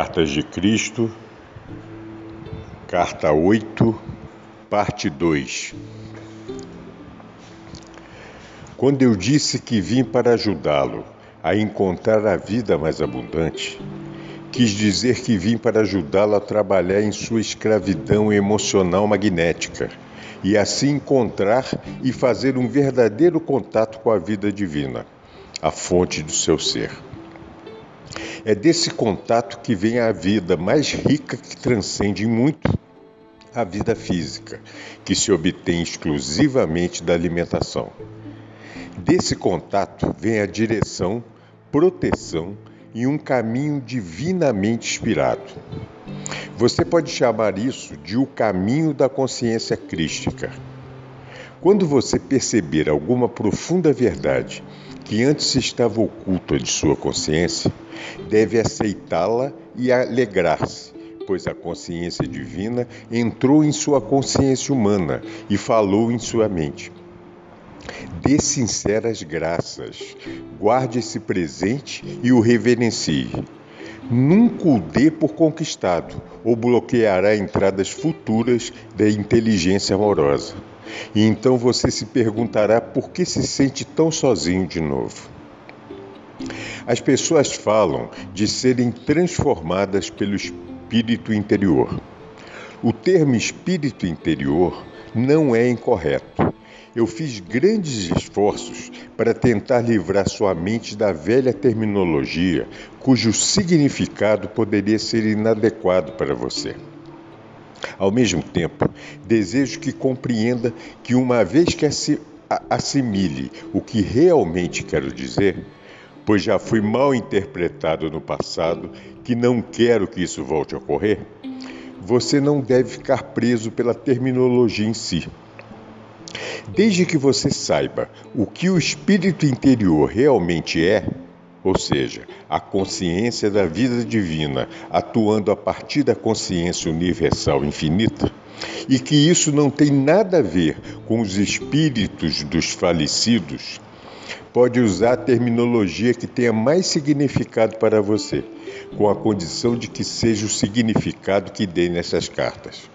Cartas de Cristo, Carta 8, Parte 2 Quando eu disse que vim para ajudá-lo a encontrar a vida mais abundante, quis dizer que vim para ajudá-lo a trabalhar em sua escravidão emocional magnética e assim encontrar e fazer um verdadeiro contato com a vida divina, a fonte do seu ser. É desse contato que vem a vida mais rica que transcende muito a vida física, que se obtém exclusivamente da alimentação. Desse contato vem a direção, proteção e um caminho divinamente inspirado. Você pode chamar isso de o caminho da consciência crística. Quando você perceber alguma profunda verdade que antes estava oculta de sua consciência, deve aceitá-la e alegrar-se, pois a consciência divina entrou em sua consciência humana e falou em sua mente. Dê sinceras graças, guarde esse presente e o reverencie. Nunca o dê por conquistado ou bloqueará entradas futuras da inteligência amorosa. E então você se perguntará por que se sente tão sozinho de novo. As pessoas falam de serem transformadas pelo espírito interior. O termo espírito interior não é incorreto. Eu fiz grandes esforços para tentar livrar sua mente da velha terminologia, cujo significado poderia ser inadequado para você. Ao mesmo tempo, desejo que compreenda que, uma vez que assimile o que realmente quero dizer, pois já fui mal interpretado no passado, que não quero que isso volte a ocorrer, você não deve ficar preso pela terminologia em si. Desde que você saiba o que o espírito interior realmente é, ou seja, a consciência da vida divina atuando a partir da consciência universal infinita, e que isso não tem nada a ver com os espíritos dos falecidos, pode usar a terminologia que tenha mais significado para você, com a condição de que seja o significado que dê nessas cartas.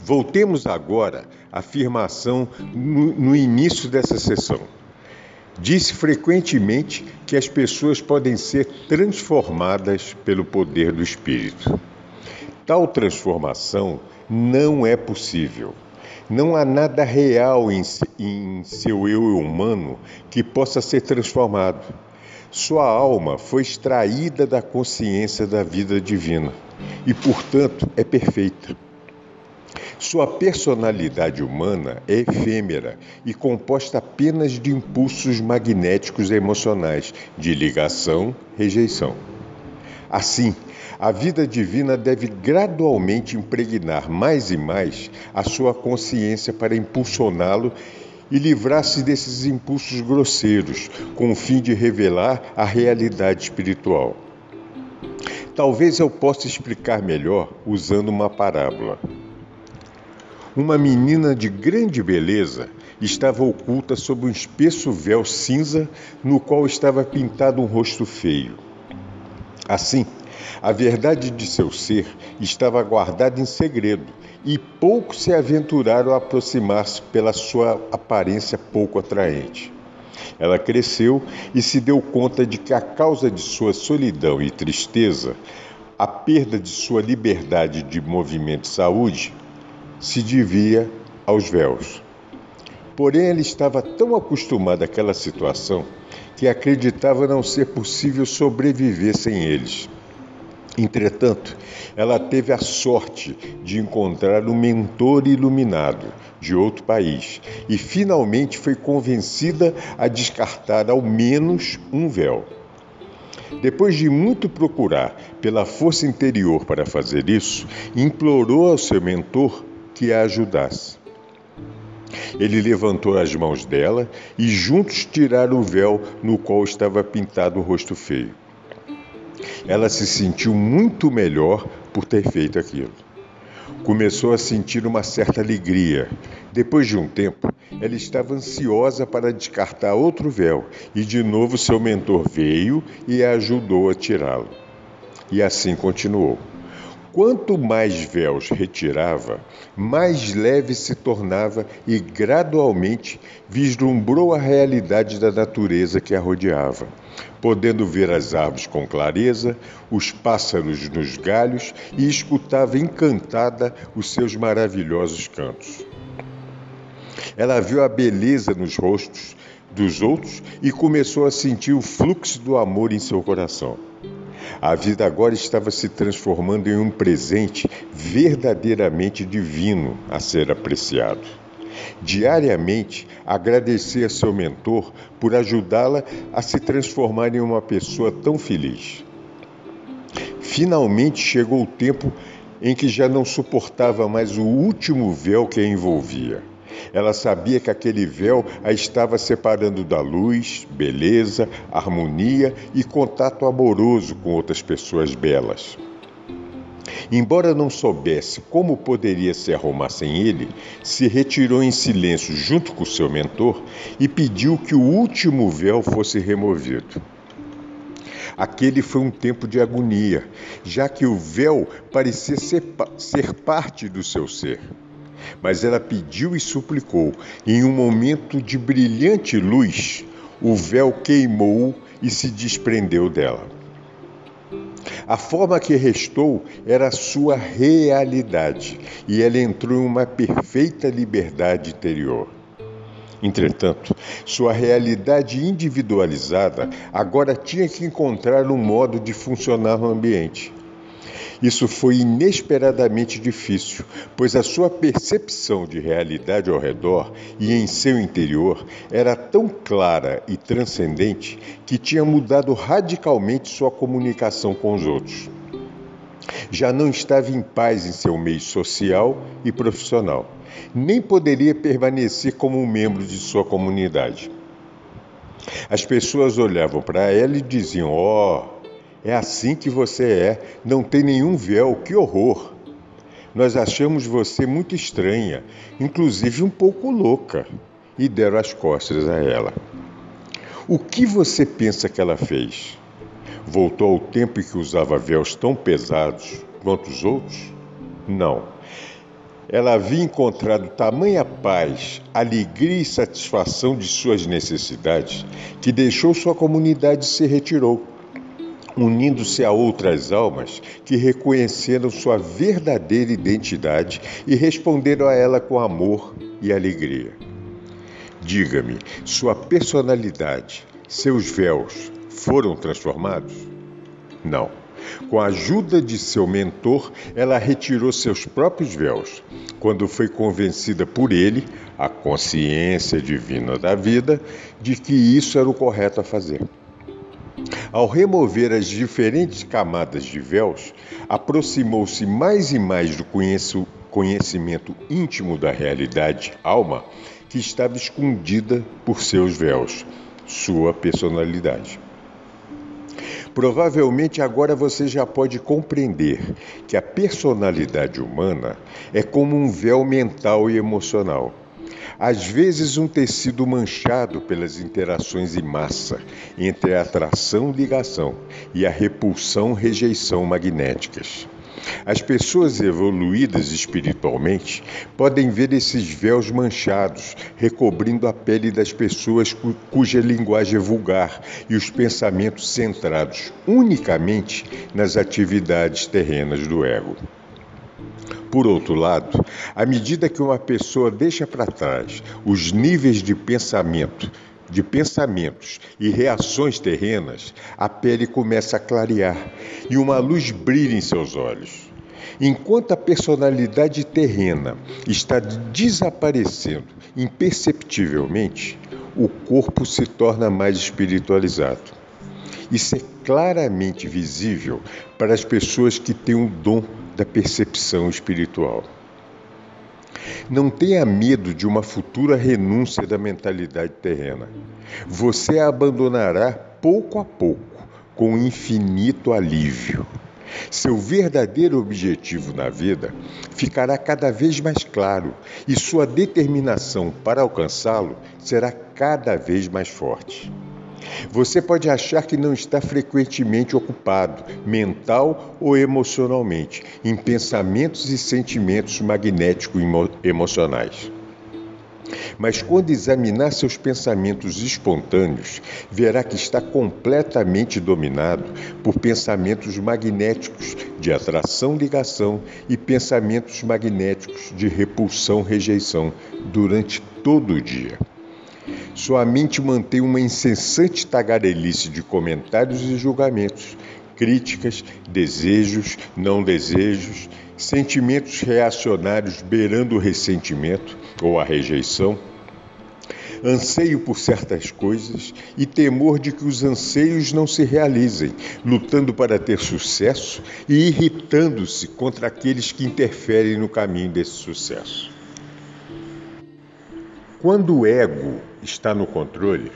Voltemos agora à afirmação no, no início dessa sessão. Disse frequentemente que as pessoas podem ser transformadas pelo poder do Espírito. Tal transformação não é possível. Não há nada real em, em seu eu humano que possa ser transformado. Sua alma foi extraída da consciência da vida divina e, portanto, é perfeita. Sua personalidade humana é efêmera e composta apenas de impulsos magnéticos emocionais de ligação, rejeição. Assim, a vida divina deve gradualmente impregnar mais e mais a sua consciência para impulsioná-lo e livrar-se desses impulsos grosseiros, com o fim de revelar a realidade espiritual. Talvez eu possa explicar melhor usando uma parábola. Uma menina de grande beleza estava oculta sob um espesso véu cinza no qual estava pintado um rosto feio. Assim, a verdade de seu ser estava guardada em segredo e poucos se aventuraram a aproximar-se pela sua aparência pouco atraente. Ela cresceu e se deu conta de que a causa de sua solidão e tristeza, a perda de sua liberdade de movimento e saúde, se devia aos véus. Porém, ela estava tão acostumada àquela situação que acreditava não ser possível sobreviver sem eles. Entretanto, ela teve a sorte de encontrar um mentor iluminado de outro país e finalmente foi convencida a descartar ao menos um véu. Depois de muito procurar pela força interior para fazer isso, implorou ao seu mentor que a ajudasse. Ele levantou as mãos dela e juntos tiraram o véu no qual estava pintado o rosto feio. Ela se sentiu muito melhor por ter feito aquilo. Começou a sentir uma certa alegria. Depois de um tempo, ela estava ansiosa para descartar outro véu e de novo seu mentor veio e a ajudou a tirá-lo. E assim continuou. Quanto mais véus retirava, mais leve se tornava e gradualmente vislumbrou a realidade da natureza que a rodeava, podendo ver as árvores com clareza, os pássaros nos galhos e escutava encantada os seus maravilhosos cantos. Ela viu a beleza nos rostos dos outros e começou a sentir o fluxo do amor em seu coração. A vida agora estava se transformando em um presente verdadeiramente divino a ser apreciado. Diariamente, agradecer a seu mentor por ajudá-la a se transformar em uma pessoa tão feliz. Finalmente chegou o tempo em que já não suportava mais o último véu que a envolvia. Ela sabia que aquele véu a estava separando da luz, beleza, harmonia e contato amoroso com outras pessoas belas. Embora não soubesse como poderia se arrumar sem ele, se retirou em silêncio junto com seu mentor e pediu que o último véu fosse removido. Aquele foi um tempo de agonia, já que o véu parecia ser, ser parte do seu ser. Mas ela pediu e suplicou. Em um momento de brilhante luz, o véu queimou e se desprendeu dela. A forma que restou era a sua realidade e ela entrou em uma perfeita liberdade interior. Entretanto, sua realidade individualizada agora tinha que encontrar um modo de funcionar no ambiente. Isso foi inesperadamente difícil, pois a sua percepção de realidade ao redor e em seu interior era tão clara e transcendente que tinha mudado radicalmente sua comunicação com os outros. Já não estava em paz em seu meio social e profissional, nem poderia permanecer como um membro de sua comunidade. As pessoas olhavam para ela e diziam: Ó, oh, é assim que você é, não tem nenhum véu, que horror! Nós achamos você muito estranha, inclusive um pouco louca, e deram as costas a ela. O que você pensa que ela fez? Voltou ao tempo em que usava véus tão pesados quanto os outros? Não. Ela havia encontrado tamanha paz, alegria e satisfação de suas necessidades que deixou sua comunidade e se retirou unindo-se a outras almas que reconheceram sua verdadeira identidade e responderam a ela com amor e alegria. Diga-me, sua personalidade, seus véus foram transformados? Não. Com a ajuda de seu mentor, ela retirou seus próprios véus, quando foi convencida por ele, a consciência divina da vida, de que isso era o correto a fazer. Ao remover as diferentes camadas de véus, aproximou-se mais e mais do conhecimento íntimo da realidade alma que estava escondida por seus véus, sua personalidade. Provavelmente agora você já pode compreender que a personalidade humana é como um véu mental e emocional às vezes um tecido manchado pelas interações em massa entre a atração ligação e a repulsão rejeição magnéticas. As pessoas evoluídas espiritualmente podem ver esses véus manchados, recobrindo a pele das pessoas cuja linguagem é vulgar e os pensamentos centrados unicamente nas atividades terrenas do ego. Por outro lado, à medida que uma pessoa deixa para trás os níveis de pensamento, de pensamentos e reações terrenas, a pele começa a clarear e uma luz brilha em seus olhos. Enquanto a personalidade terrena está desaparecendo imperceptivelmente, o corpo se torna mais espiritualizado. Isso é claramente visível para as pessoas que têm o dom da percepção espiritual. Não tenha medo de uma futura renúncia da mentalidade terrena. Você a abandonará pouco a pouco, com infinito alívio. Seu verdadeiro objetivo na vida ficará cada vez mais claro e sua determinação para alcançá-lo será cada vez mais forte. Você pode achar que não está frequentemente ocupado, mental ou emocionalmente, em pensamentos e sentimentos magnéticos emocionais. Mas quando examinar seus pensamentos espontâneos, verá que está completamente dominado por pensamentos magnéticos de atração-ligação e pensamentos magnéticos de repulsão-rejeição durante todo o dia. Sua mente mantém uma incessante tagarelice de comentários e julgamentos, críticas, desejos, não desejos, sentimentos reacionários beirando o ressentimento ou a rejeição, anseio por certas coisas e temor de que os anseios não se realizem, lutando para ter sucesso e irritando-se contra aqueles que interferem no caminho desse sucesso. Quando o ego está no controle,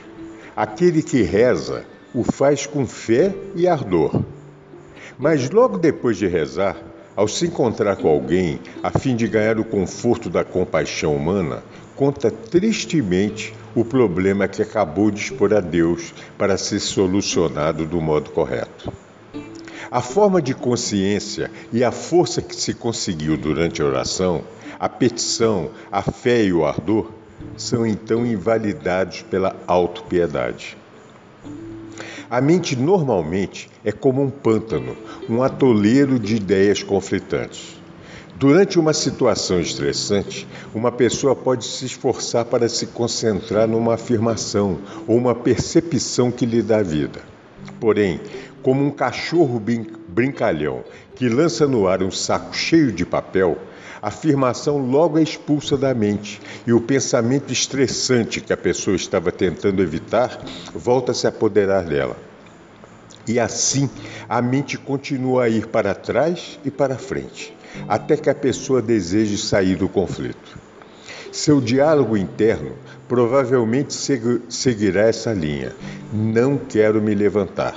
aquele que reza o faz com fé e ardor. Mas logo depois de rezar, ao se encontrar com alguém a fim de ganhar o conforto da compaixão humana, conta tristemente o problema que acabou de expor a Deus para ser solucionado do modo correto. A forma de consciência e a força que se conseguiu durante a oração, a petição, a fé e o ardor são então invalidados pela autopiedade. A mente normalmente é como um pântano, um atoleiro de ideias conflitantes. Durante uma situação estressante, uma pessoa pode se esforçar para se concentrar numa afirmação ou uma percepção que lhe dá vida. Porém, como um cachorro brincalhão que lança no ar um saco cheio de papel, a afirmação logo é expulsa da mente e o pensamento estressante que a pessoa estava tentando evitar volta a se apoderar dela. E assim a mente continua a ir para trás e para frente, até que a pessoa deseje sair do conflito. Seu diálogo interno provavelmente seguirá essa linha: não quero me levantar,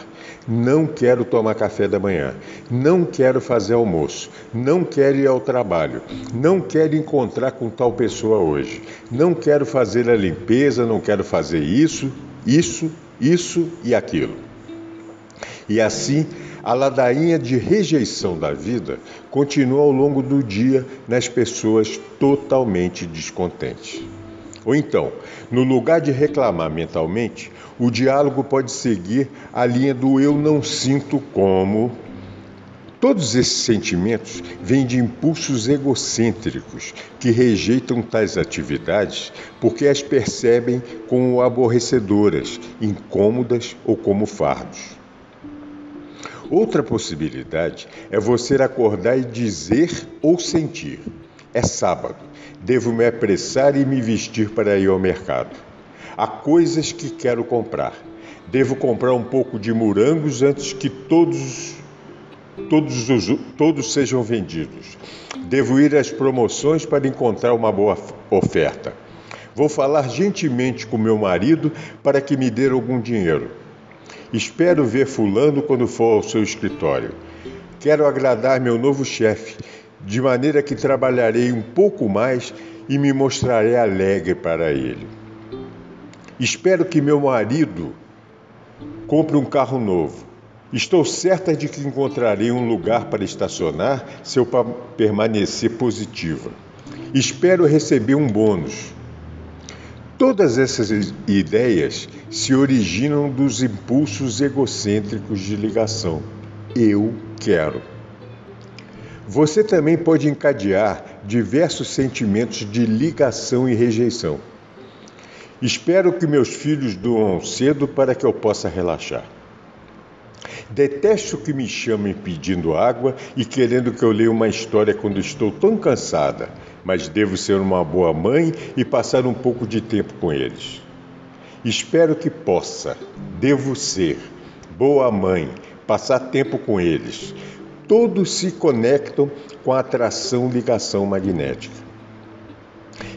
não quero tomar café da manhã, não quero fazer almoço, não quero ir ao trabalho, não quero encontrar com tal pessoa hoje, não quero fazer a limpeza, não quero fazer isso, isso, isso e aquilo. E assim, a ladainha de rejeição da vida continua ao longo do dia nas pessoas totalmente descontentes. Ou então, no lugar de reclamar mentalmente, o diálogo pode seguir a linha do eu não sinto como. Todos esses sentimentos vêm de impulsos egocêntricos que rejeitam tais atividades porque as percebem como aborrecedoras, incômodas ou como fardos. Outra possibilidade é você acordar e dizer ou sentir: é sábado, devo me apressar e me vestir para ir ao mercado. Há coisas que quero comprar. Devo comprar um pouco de morangos antes que todos todos, os, todos sejam vendidos. Devo ir às promoções para encontrar uma boa oferta. Vou falar gentilmente com meu marido para que me dê algum dinheiro. Espero ver Fulano quando for ao seu escritório. Quero agradar meu novo chefe, de maneira que trabalharei um pouco mais e me mostrarei alegre para ele. Espero que meu marido compre um carro novo. Estou certa de que encontrarei um lugar para estacionar se eu permanecer positiva. Espero receber um bônus. Todas essas ideias se originam dos impulsos egocêntricos de ligação. Eu quero. Você também pode encadear diversos sentimentos de ligação e rejeição. Espero que meus filhos doam cedo para que eu possa relaxar. Detesto que me chamem pedindo água e querendo que eu leia uma história quando estou tão cansada, mas devo ser uma boa mãe e passar um pouco de tempo com eles. Espero que possa, devo ser, boa mãe, passar tempo com eles. Todos se conectam com a atração ligação magnética.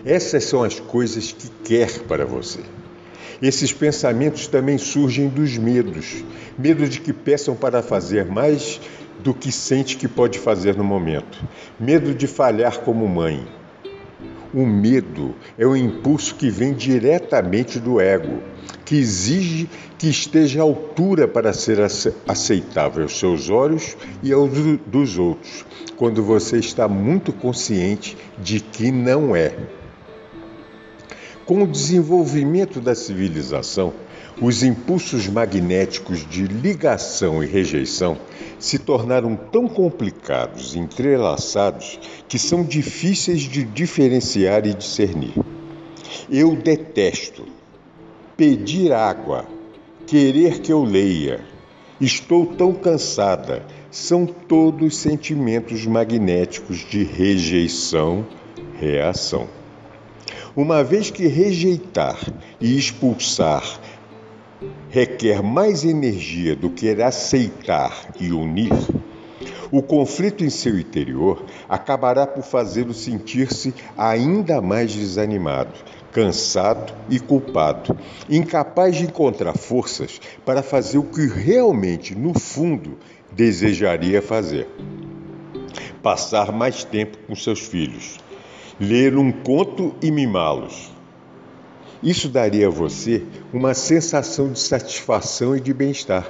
Essas são as coisas que quer para você. Esses pensamentos também surgem dos medos. Medo de que peçam para fazer mais do que sente que pode fazer no momento. Medo de falhar como mãe. O medo é um impulso que vem diretamente do ego, que exige que esteja à altura para ser aceitável aos seus olhos e aos dos outros, quando você está muito consciente de que não é. Com o desenvolvimento da civilização, os impulsos magnéticos de ligação e rejeição se tornaram tão complicados e entrelaçados que são difíceis de diferenciar e discernir. Eu detesto pedir água, querer que eu leia, estou tão cansada, são todos sentimentos magnéticos de rejeição, reação. Uma vez que rejeitar e expulsar requer mais energia do que aceitar e unir, o conflito em seu interior acabará por fazê-lo sentir-se ainda mais desanimado, cansado e culpado, incapaz de encontrar forças para fazer o que realmente, no fundo, desejaria fazer. Passar mais tempo com seus filhos, ler um conto e mimá-los, isso daria a você uma sensação de satisfação e de bem-estar,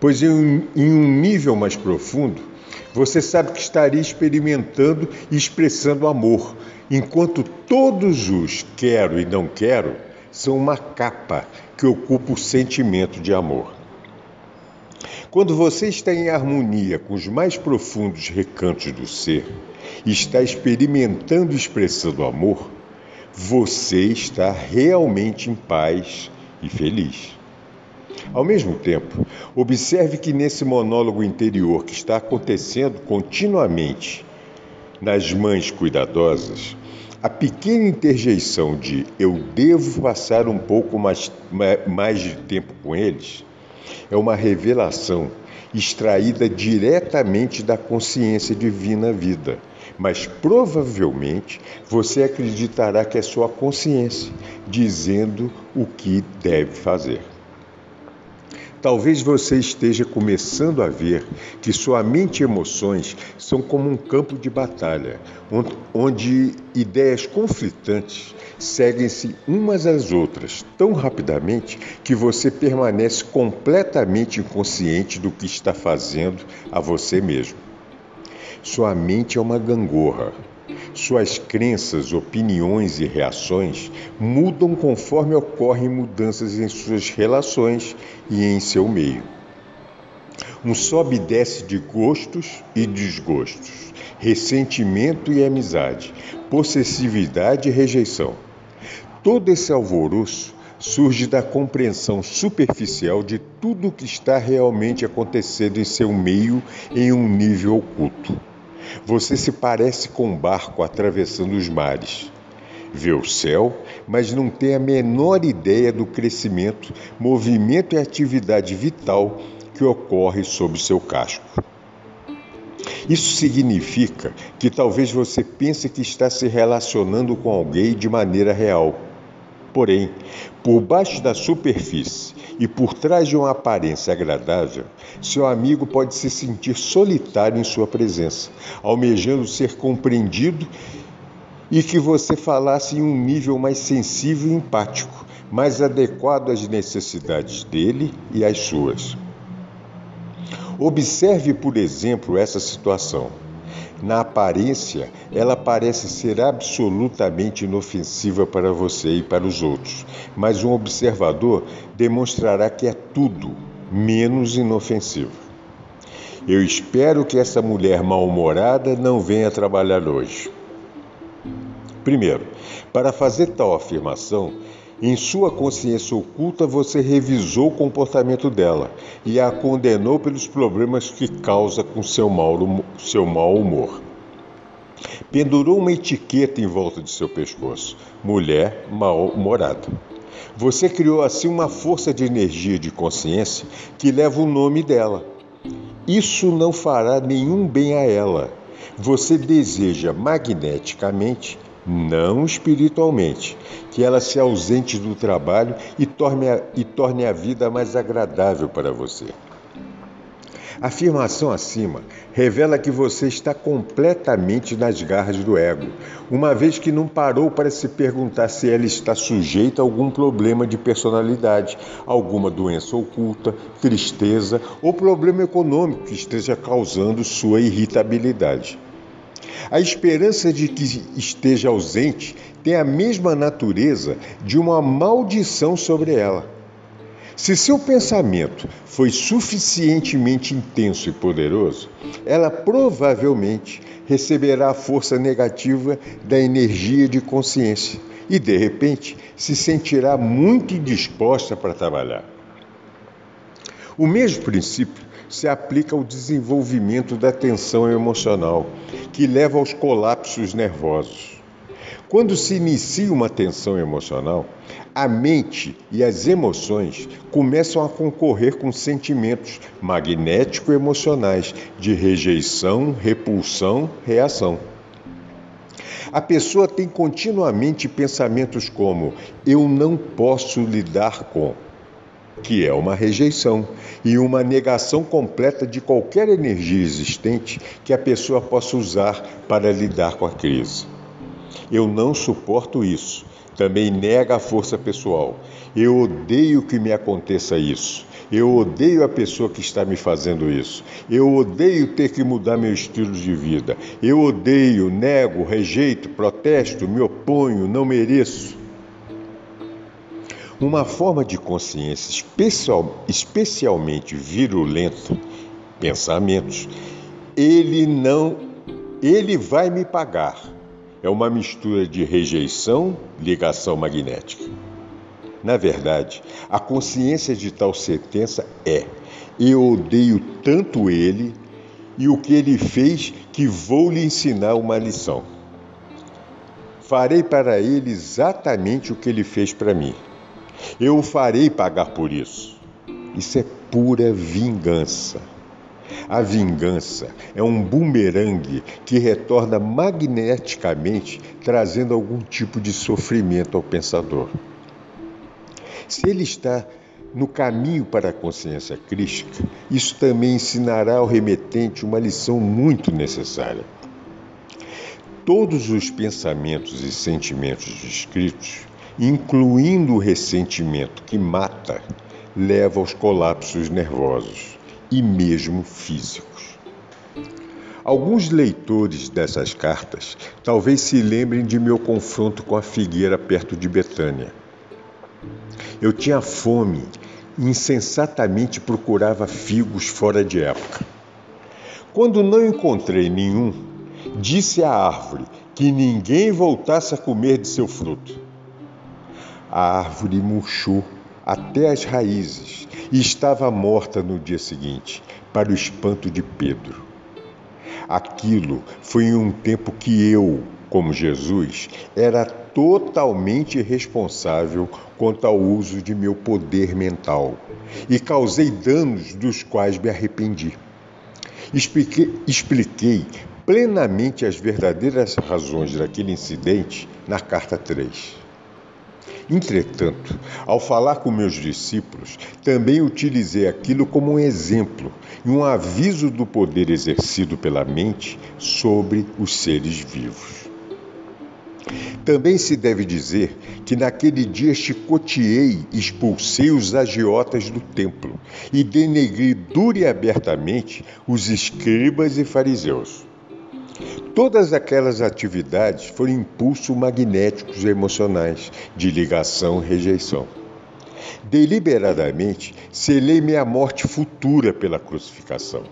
pois em um, nível mais profundo, você sabe que estaria experimentando e expressando amor, enquanto todos os quero e não quero são uma capa que ocupa o sentimento de amor. Quando você está em harmonia com os mais profundos recantos do ser e está experimentando e expressando amor, você está realmente em paz e feliz. Ao mesmo tempo, observe que nesse monólogo interior que está acontecendo continuamente nas mães cuidadosas, a pequena interjeição de eu devo passar um pouco mais, mais de tempo com eles é uma revelação extraída diretamente da consciência divina vida mas provavelmente você acreditará que é sua consciência dizendo o que deve fazer. Talvez você esteja começando a ver que sua mente e emoções são como um campo de batalha, onde ideias conflitantes seguem-se umas às outras tão rapidamente que você permanece completamente inconsciente do que está fazendo a você mesmo. Sua mente é uma gangorra. Suas crenças, opiniões e reações mudam conforme ocorrem mudanças em suas relações e em seu meio. Um sobe e desce de gostos e desgostos, ressentimento e amizade, possessividade e rejeição. Todo esse alvoroço surge da compreensão superficial de tudo o que está realmente acontecendo em seu meio em um nível oculto. Você se parece com um barco atravessando os mares. Vê o céu, mas não tem a menor ideia do crescimento, movimento e atividade vital que ocorre sob seu casco. Isso significa que talvez você pense que está se relacionando com alguém de maneira real. Porém, por baixo da superfície e por trás de uma aparência agradável, seu amigo pode se sentir solitário em sua presença, almejando ser compreendido e que você falasse em um nível mais sensível e empático, mais adequado às necessidades dele e às suas. Observe, por exemplo, essa situação. Na aparência, ela parece ser absolutamente inofensiva para você e para os outros, mas um observador demonstrará que é tudo menos inofensivo. Eu espero que essa mulher mal-humorada não venha trabalhar hoje. Primeiro, para fazer tal afirmação, em sua consciência oculta, você revisou o comportamento dela e a condenou pelos problemas que causa com seu mau, seu mau humor. Pendurou uma etiqueta em volta de seu pescoço: mulher mal-humorada. Você criou assim uma força de energia de consciência que leva o nome dela. Isso não fará nenhum bem a ela. Você deseja magneticamente, não espiritualmente, que ela se ausente do trabalho e torne a, e torne a vida mais agradável para você. A afirmação acima revela que você está completamente nas garras do ego, uma vez que não parou para se perguntar se ela está sujeita a algum problema de personalidade, alguma doença oculta, tristeza ou problema econômico que esteja causando sua irritabilidade. A esperança de que esteja ausente tem a mesma natureza de uma maldição sobre ela. Se seu pensamento foi suficientemente intenso e poderoso, ela provavelmente receberá a força negativa da energia de consciência e, de repente, se sentirá muito indisposta para trabalhar. O mesmo princípio se aplica ao desenvolvimento da tensão emocional, que leva aos colapsos nervosos. Quando se inicia uma tensão emocional, a mente e as emoções começam a concorrer com sentimentos magnético-emocionais de rejeição, repulsão, reação. A pessoa tem continuamente pensamentos como eu não posso lidar com, que é uma rejeição e uma negação completa de qualquer energia existente que a pessoa possa usar para lidar com a crise. Eu não suporto isso também nega a força pessoal. Eu odeio que me aconteça isso. Eu odeio a pessoa que está me fazendo isso. Eu odeio ter que mudar meu estilo de vida. Eu odeio, nego, rejeito, protesto, me oponho, não mereço. Uma forma de consciência especial, especialmente virulenta, pensamentos, ele não, ele vai me pagar é uma mistura de rejeição, ligação magnética. Na verdade, a consciência de tal sentença é: eu odeio tanto ele e o que ele fez que vou lhe ensinar uma lição. Farei para ele exatamente o que ele fez para mim. Eu o farei pagar por isso. Isso é pura vingança. A vingança é um bumerangue que retorna magneticamente, trazendo algum tipo de sofrimento ao pensador. Se ele está no caminho para a consciência crística, isso também ensinará ao remetente uma lição muito necessária. Todos os pensamentos e sentimentos descritos, incluindo o ressentimento que mata, levam aos colapsos nervosos e mesmo físicos. Alguns leitores dessas cartas talvez se lembrem de meu confronto com a figueira perto de Betânia. Eu tinha fome e insensatamente procurava figos fora de época. Quando não encontrei nenhum, disse à árvore que ninguém voltasse a comer de seu fruto. A árvore murchou até as raízes e estava morta no dia seguinte, para o espanto de Pedro. Aquilo foi em um tempo que eu, como Jesus, era totalmente responsável quanto ao uso de meu poder mental e causei danos dos quais me arrependi. Expliquei, expliquei plenamente as verdadeiras razões daquele incidente na carta 3. Entretanto, ao falar com meus discípulos, também utilizei aquilo como um exemplo e um aviso do poder exercido pela mente sobre os seres vivos. Também se deve dizer que naquele dia chicoteei expulsei os agiotas do templo e denegri dura e abertamente os escribas e fariseus. Todas aquelas atividades foram impulsos magnéticos emocionais de ligação e rejeição. Deliberadamente, selei minha morte futura pela crucificação.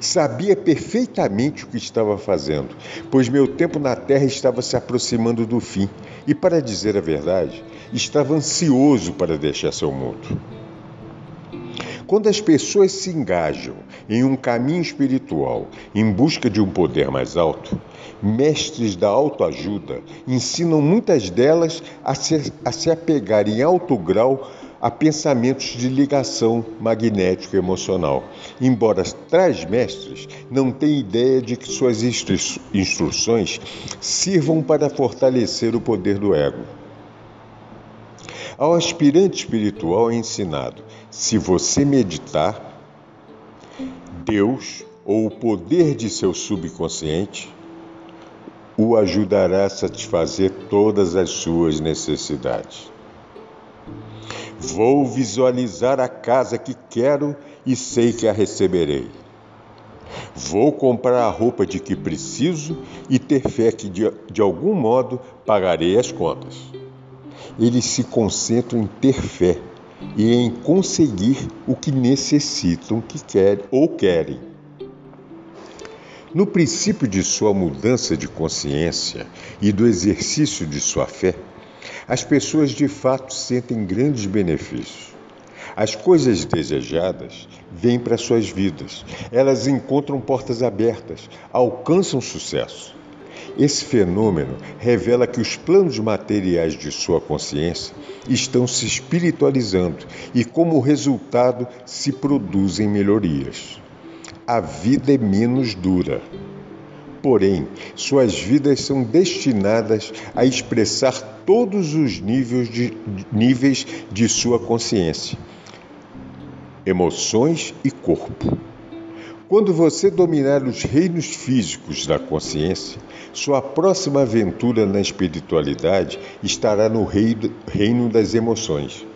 Sabia perfeitamente o que estava fazendo, pois meu tempo na terra estava se aproximando do fim e, para dizer a verdade, estava ansioso para deixar seu mundo. Quando as pessoas se engajam em um caminho espiritual em busca de um poder mais alto, mestres da autoajuda ensinam muitas delas a se, a se apegar em alto grau a pensamentos de ligação magnético-emocional, embora tais mestres não tenham ideia de que suas instru instruções sirvam para fortalecer o poder do ego. Ao aspirante espiritual é ensinado: se você meditar, Deus ou o poder de seu subconsciente o ajudará a satisfazer todas as suas necessidades. Vou visualizar a casa que quero e sei que a receberei. Vou comprar a roupa de que preciso e ter fé que de, de algum modo pagarei as contas eles se concentram em ter fé e em conseguir o que necessitam que querem ou querem. No princípio de sua mudança de consciência e do exercício de sua fé, as pessoas de fato sentem grandes benefícios. As coisas desejadas vêm para suas vidas, elas encontram portas abertas, alcançam sucesso. Esse fenômeno revela que os planos materiais de sua consciência estão se espiritualizando e, como resultado, se produzem melhorias. A vida é menos dura. Porém, suas vidas são destinadas a expressar todos os níveis de, níveis de sua consciência, emoções e corpo. Quando você dominar os reinos físicos da consciência, sua próxima aventura na espiritualidade estará no reino das emoções.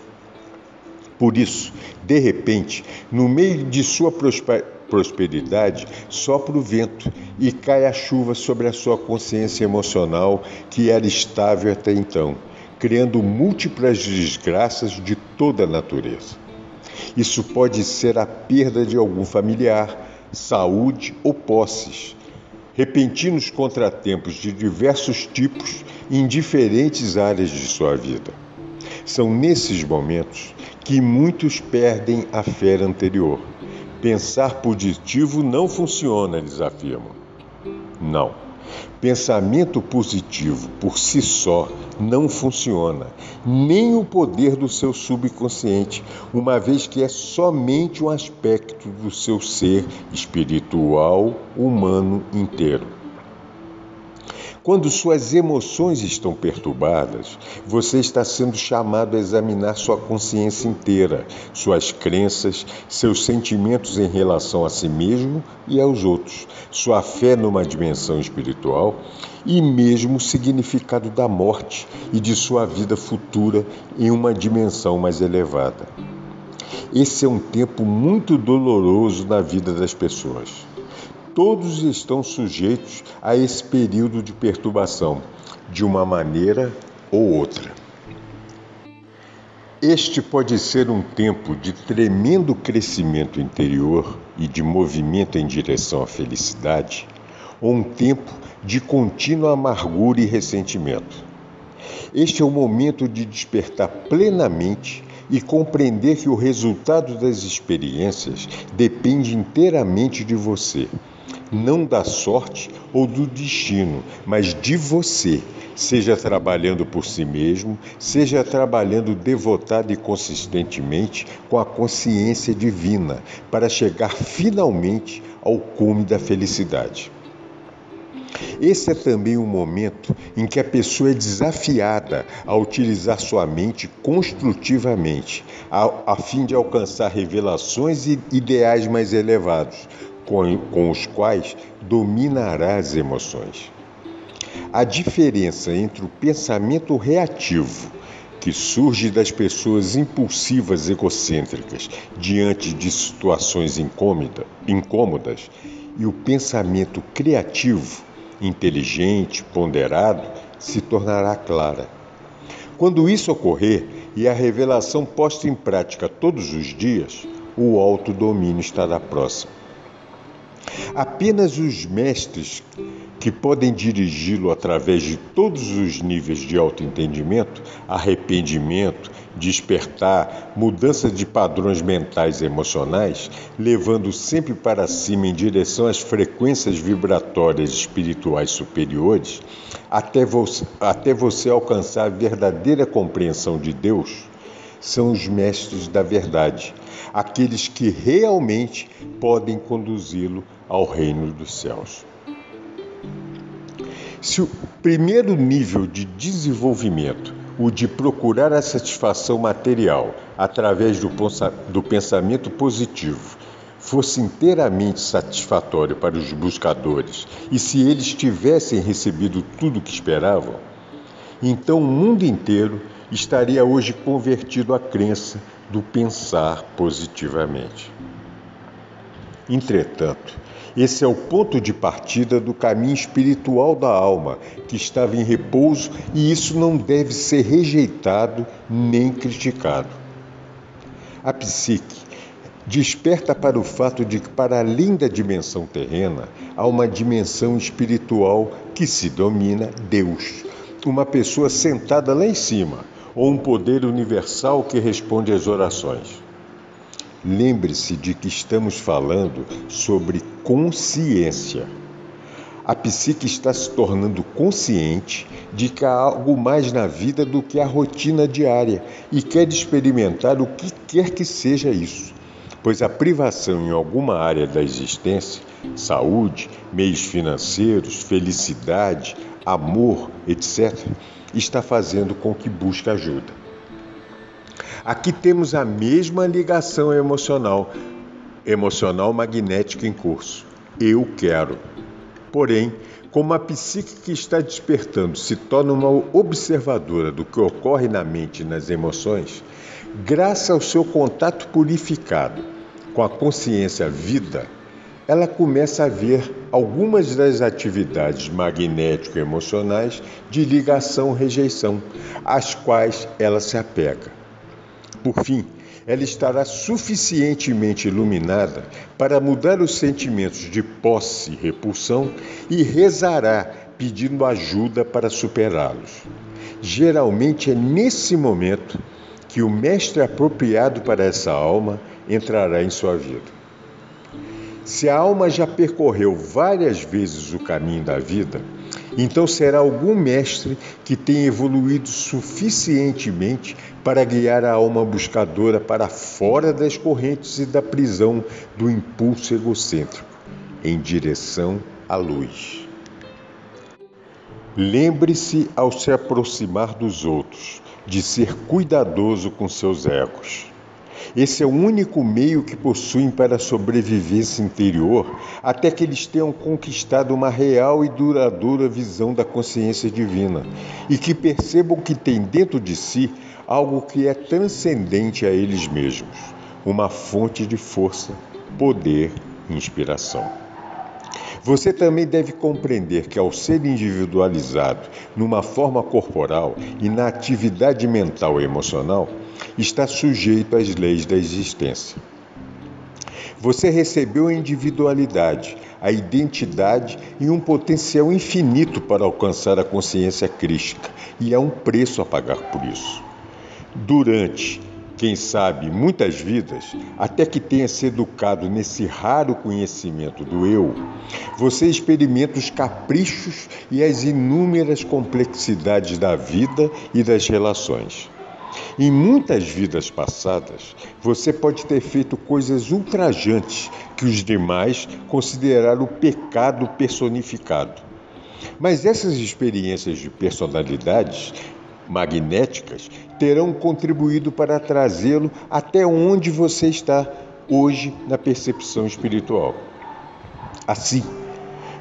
Por isso, de repente, no meio de sua prosperidade, sopra o vento e cai a chuva sobre a sua consciência emocional, que era estável até então, criando múltiplas desgraças de toda a natureza. Isso pode ser a perda de algum familiar, saúde ou posses, repentinos contratempos de diversos tipos em diferentes áreas de sua vida. São nesses momentos que muitos perdem a fé anterior. Pensar positivo não funciona, eles afirmam. Não. Pensamento positivo por si só não funciona, nem o poder do seu subconsciente, uma vez que é somente um aspecto do seu ser espiritual humano inteiro. Quando suas emoções estão perturbadas, você está sendo chamado a examinar sua consciência inteira, suas crenças, seus sentimentos em relação a si mesmo e aos outros, sua fé numa dimensão espiritual e mesmo o significado da morte e de sua vida futura em uma dimensão mais elevada. Esse é um tempo muito doloroso na vida das pessoas. Todos estão sujeitos a esse período de perturbação, de uma maneira ou outra. Este pode ser um tempo de tremendo crescimento interior e de movimento em direção à felicidade, ou um tempo de contínua amargura e ressentimento. Este é o momento de despertar plenamente e compreender que o resultado das experiências depende inteiramente de você não da sorte ou do destino, mas de você, seja trabalhando por si mesmo, seja trabalhando devotado e consistentemente com a consciência divina, para chegar finalmente ao cume da felicidade. Esse é também um momento em que a pessoa é desafiada a utilizar sua mente construtivamente, a, a fim de alcançar revelações e ideais mais elevados, com, os quais dominará as emoções. A diferença entre o pensamento reativo, que surge das pessoas impulsivas egocêntricas diante de situações incômodas, e o pensamento criativo, inteligente, ponderado, se tornará clara. Quando isso ocorrer e a revelação posta em prática todos os dias, o autodomínio estará próximo. Apenas os mestres que podem dirigi-lo através de todos os níveis de autoentendimento, arrependimento, despertar, mudança de padrões mentais e emocionais, levando sempre para cima em direção às frequências vibratórias espirituais superiores, até você, até você alcançar a verdadeira compreensão de Deus, são os mestres da verdade, aqueles que realmente podem conduzi-lo ao reino dos céus. Se o primeiro nível de desenvolvimento, o de procurar a satisfação material através do, pensamento positivo, fosse inteiramente satisfatório para os buscadores e se eles tivessem recebido tudo o que esperavam, então o mundo inteiro estaria hoje convertido à crença do pensar positivamente. Entretanto, esse é o ponto de partida do caminho espiritual da alma, que estava em repouso, e isso não deve ser rejeitado nem criticado. A psique desperta para o fato de que, para além da dimensão terrena, há uma dimensão espiritual que se domina Deus, uma pessoa sentada lá em cima, ou um poder universal que responde às orações. Lembre-se de que estamos falando sobre consciência. A psique está se tornando consciente de que há algo mais na vida do que a rotina diária e quer experimentar o que quer que seja isso, pois a privação em alguma área da existência saúde, meios financeiros, felicidade, amor, etc., está fazendo com que busque ajuda. Aqui temos a mesma ligação emocional, emocional magnética em curso. Eu quero. Porém, como a psique que está despertando se torna uma observadora do que ocorre na mente e nas emoções, graças ao seu contato purificado com a consciência vida, ela começa a ver algumas das atividades magnético-emocionais de ligação-rejeição, às quais ela se apega. Por fim, ela estará suficientemente iluminada para mudar os sentimentos de posse e repulsão e rezará pedindo ajuda para superá-los. Geralmente é nesse momento que o mestre apropriado para essa alma entrará em sua vida. Se a alma já percorreu várias vezes o caminho da vida, então será algum mestre que tenha evoluído suficientemente para guiar a alma buscadora para fora das correntes e da prisão do impulso egocêntrico, em direção à luz. Lembre-se, ao se aproximar dos outros, de ser cuidadoso com seus ecos. Esse é o único meio que possuem para a sobrevivência interior até que eles tenham conquistado uma real e duradoura visão da consciência divina e que percebam que tem dentro de si algo que é transcendente a eles mesmos, uma fonte de força, poder e inspiração. Você também deve compreender que, ao ser individualizado numa forma corporal e na atividade mental e emocional, está sujeito às leis da existência. Você recebeu a individualidade, a identidade e um potencial infinito para alcançar a consciência crística, e há um preço a pagar por isso. Durante, quem sabe, muitas vidas, até que tenha se educado nesse raro conhecimento do eu, você experimenta os caprichos e as inúmeras complexidades da vida e das relações. Em muitas vidas passadas, você pode ter feito coisas ultrajantes que os demais consideraram pecado personificado. Mas essas experiências de personalidades magnéticas terão contribuído para trazê-lo até onde você está hoje na percepção espiritual. Assim,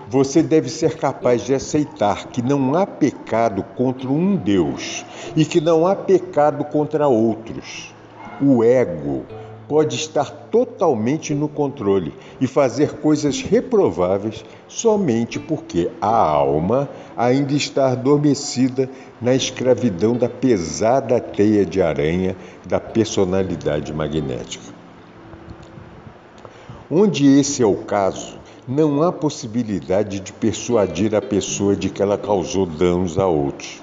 você deve ser capaz de aceitar que não há pecado contra um Deus e que não há pecado contra outros. O ego pode estar totalmente no controle e fazer coisas reprováveis somente porque a alma ainda está adormecida na escravidão da pesada teia de aranha da personalidade magnética. Onde esse é o caso, não há possibilidade de persuadir a pessoa de que ela causou danos a outros.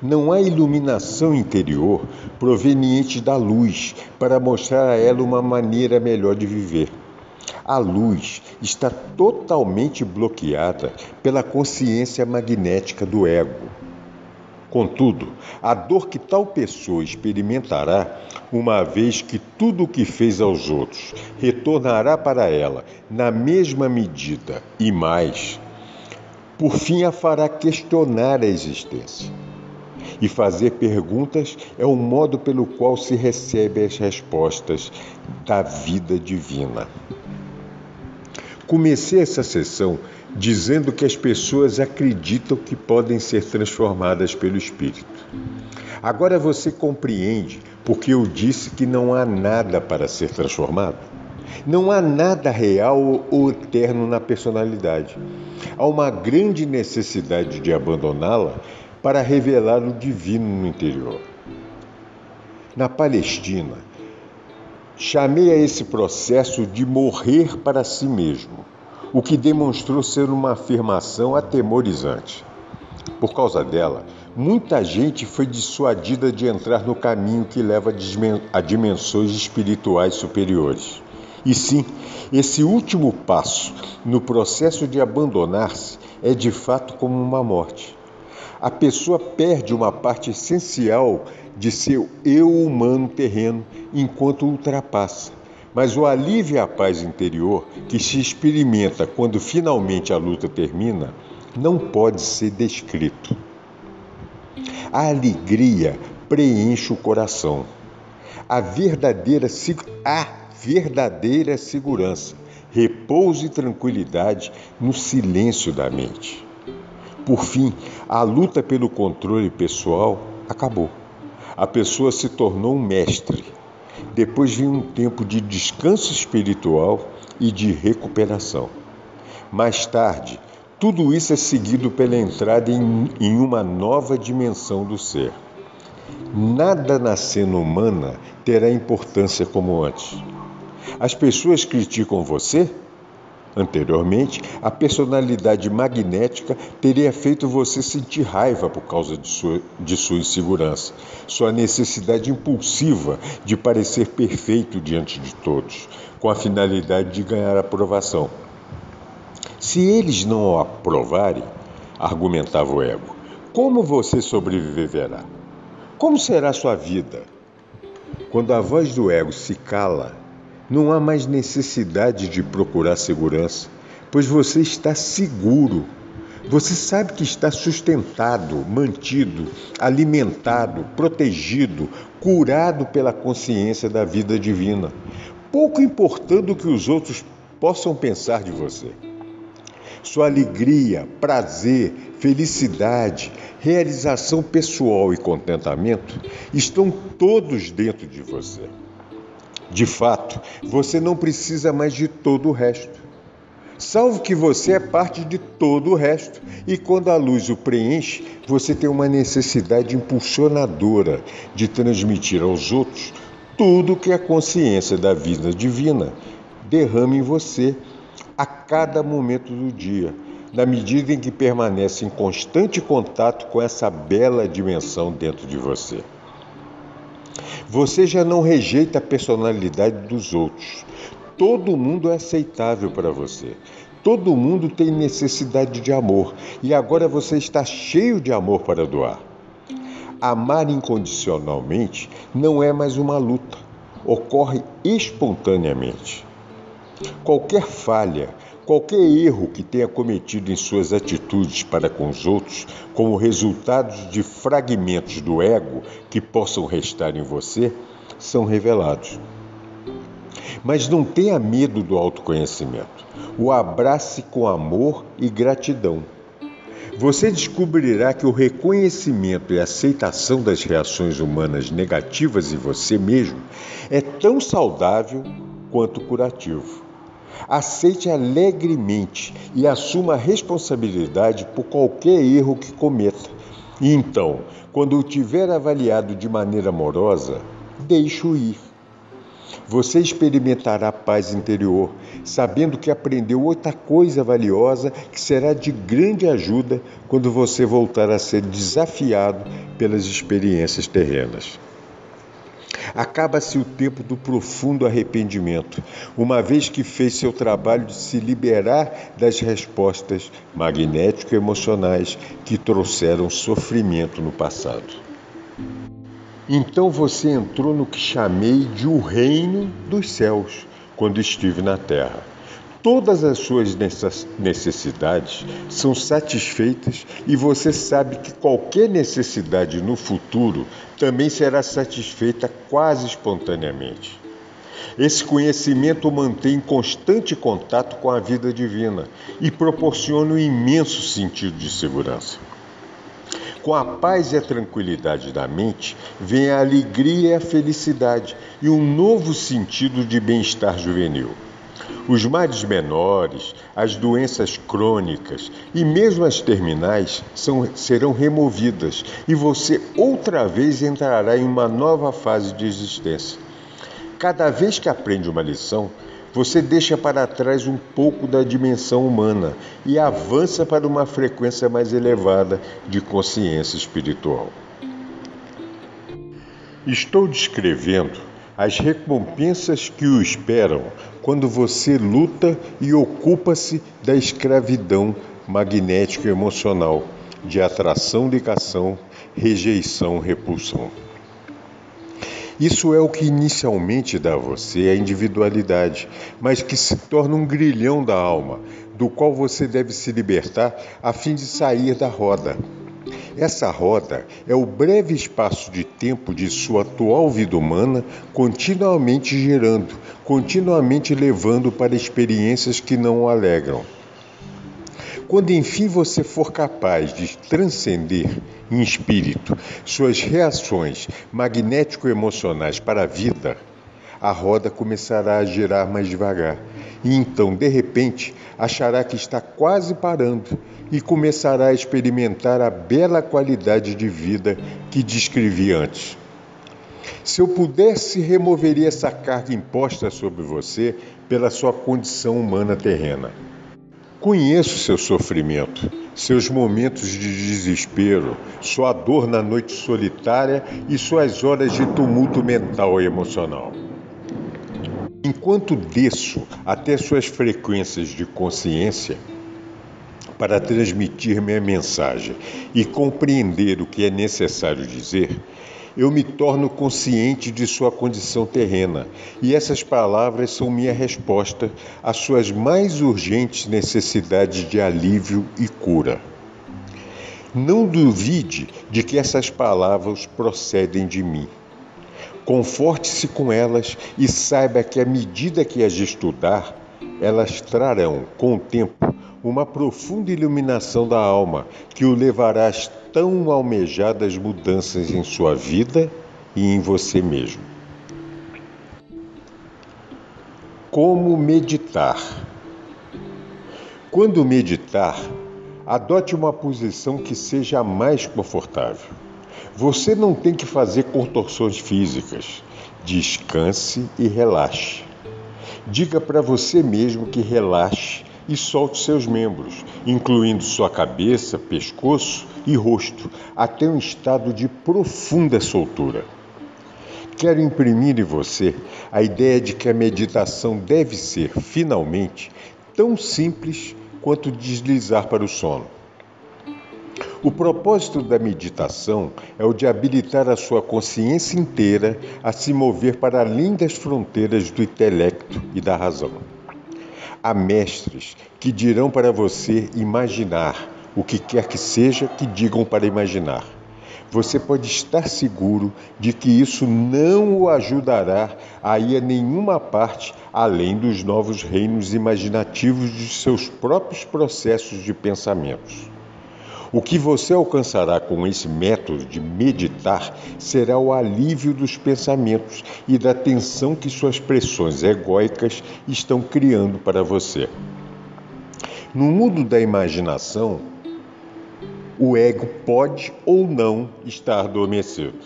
Não há iluminação interior proveniente da luz para mostrar a ela uma maneira melhor de viver. A luz está totalmente bloqueada pela consciência magnética do ego. Contudo, a dor que tal pessoa experimentará, uma vez que tudo o que fez aos outros retornará para ela na mesma medida e mais, por fim a fará questionar a existência. E fazer perguntas é o modo pelo qual se recebe as respostas da vida divina. Comecei essa sessão dizendo que as pessoas acreditam que podem ser transformadas pelo Espírito. Agora você compreende porque eu disse que não há nada para ser transformado? Não há nada real ou eterno na personalidade. Há uma grande necessidade de abandoná-la para revelar o divino no interior. Na Palestina, chamei a esse processo de morrer para si mesmo o que demonstrou ser uma afirmação atemorizante. Por causa dela, muita gente foi dissuadida de entrar no caminho que leva a dimensões espirituais superiores. E sim, esse último passo no processo de abandonar-se é de fato como uma morte. A pessoa perde uma parte essencial de seu eu humano terreno enquanto ultrapassa mas o alívio e a paz interior que se experimenta quando finalmente a luta termina não pode ser descrito. A alegria preenche o coração. A verdadeira, a verdadeira segurança, repouso e tranquilidade no silêncio da mente. Por fim, a luta pelo controle pessoal acabou. A pessoa se tornou um mestre depois vinha um tempo de descanso espiritual e de recuperação. Mais tarde, tudo isso é seguido pela entrada em, em uma nova dimensão do ser. Nada na cena humana terá importância como antes. As pessoas criticam você? Anteriormente, a personalidade magnética teria feito você sentir raiva por causa de sua, de sua insegurança, sua necessidade impulsiva de parecer perfeito diante de todos, com a finalidade de ganhar aprovação. Se eles não o aprovarem, argumentava o ego, como você sobreviverá? Como será sua vida? Quando a voz do ego se cala, não há mais necessidade de procurar segurança, pois você está seguro. Você sabe que está sustentado, mantido, alimentado, protegido, curado pela consciência da vida divina, pouco importando o que os outros possam pensar de você. Sua alegria, prazer, felicidade, realização pessoal e contentamento estão todos dentro de você. De fato, você não precisa mais de todo o resto. Salvo que você é parte de todo o resto, e quando a luz o preenche, você tem uma necessidade impulsionadora de transmitir aos outros tudo que a consciência da vida divina derrama em você a cada momento do dia, na medida em que permanece em constante contato com essa bela dimensão dentro de você. Você já não rejeita a personalidade dos outros. Todo mundo é aceitável para você. Todo mundo tem necessidade de amor e agora você está cheio de amor para doar. Amar incondicionalmente não é mais uma luta, ocorre espontaneamente. Qualquer falha, Qualquer erro que tenha cometido em suas atitudes para com os outros, como resultado de fragmentos do ego que possam restar em você, são revelados. Mas não tenha medo do autoconhecimento. O abrace com amor e gratidão. Você descobrirá que o reconhecimento e aceitação das reações humanas negativas em você mesmo é tão saudável quanto curativo. Aceite alegremente e assuma a responsabilidade por qualquer erro que cometa. E então, quando o tiver avaliado de maneira amorosa, deixe-o ir. Você experimentará paz interior, sabendo que aprendeu outra coisa valiosa que será de grande ajuda quando você voltar a ser desafiado pelas experiências terrenas. Acaba-se o tempo do profundo arrependimento, uma vez que fez seu trabalho de se liberar das respostas magnético-emocionais que trouxeram sofrimento no passado. Então você entrou no que chamei de o reino dos céus quando estive na terra. Todas as suas necessidades são satisfeitas e você sabe que qualquer necessidade no futuro também será satisfeita quase espontaneamente. Esse conhecimento mantém constante contato com a vida divina e proporciona um imenso sentido de segurança. Com a paz e a tranquilidade da mente, vem a alegria e a felicidade e um novo sentido de bem-estar juvenil. Os males menores, as doenças crônicas e mesmo as terminais são, serão removidas e você outra vez entrará em uma nova fase de existência. Cada vez que aprende uma lição, você deixa para trás um pouco da dimensão humana e avança para uma frequência mais elevada de consciência espiritual. Estou descrevendo as recompensas que o esperam quando você luta e ocupa-se da escravidão magnética emocional de atração, ligação, rejeição, repulsão. Isso é o que inicialmente dá a você a individualidade, mas que se torna um grilhão da alma, do qual você deve se libertar a fim de sair da roda. Essa roda é o breve espaço de tempo de sua atual vida humana continuamente girando, continuamente levando para experiências que não o alegram. Quando enfim você for capaz de transcender em espírito suas reações magnético-emocionais para a vida, a roda começará a girar mais devagar e então, de repente, achará que está quase parando e começará a experimentar a bela qualidade de vida que descrevi antes. Se eu pudesse, removeria essa carga imposta sobre você pela sua condição humana terrena. Conheço seu sofrimento, seus momentos de desespero, sua dor na noite solitária e suas horas de tumulto mental e emocional. Enquanto desço até suas frequências de consciência para transmitir minha mensagem e compreender o que é necessário dizer, eu me torno consciente de sua condição terrena, e essas palavras são minha resposta às suas mais urgentes necessidades de alívio e cura. Não duvide de que essas palavras procedem de mim. Conforte-se com elas e saiba que, à medida que as estudar, elas trarão, com o tempo, uma profunda iluminação da alma que o levará às tão almejadas mudanças em sua vida e em você mesmo. Como meditar? Quando meditar, adote uma posição que seja a mais confortável. Você não tem que fazer contorções físicas. Descanse e relaxe. Diga para você mesmo que relaxe e solte seus membros, incluindo sua cabeça, pescoço e rosto, até um estado de profunda soltura. Quero imprimir em você a ideia de que a meditação deve ser, finalmente, tão simples quanto deslizar para o sono. O propósito da meditação é o de habilitar a sua consciência inteira a se mover para além das fronteiras do intelecto e da razão. Há mestres que dirão para você imaginar o que quer que seja que digam para imaginar. Você pode estar seguro de que isso não o ajudará a ir a nenhuma parte além dos novos reinos imaginativos de seus próprios processos de pensamentos. O que você alcançará com esse método de meditar será o alívio dos pensamentos e da tensão que suas pressões egóicas estão criando para você. No mundo da imaginação, o ego pode ou não estar adormecido.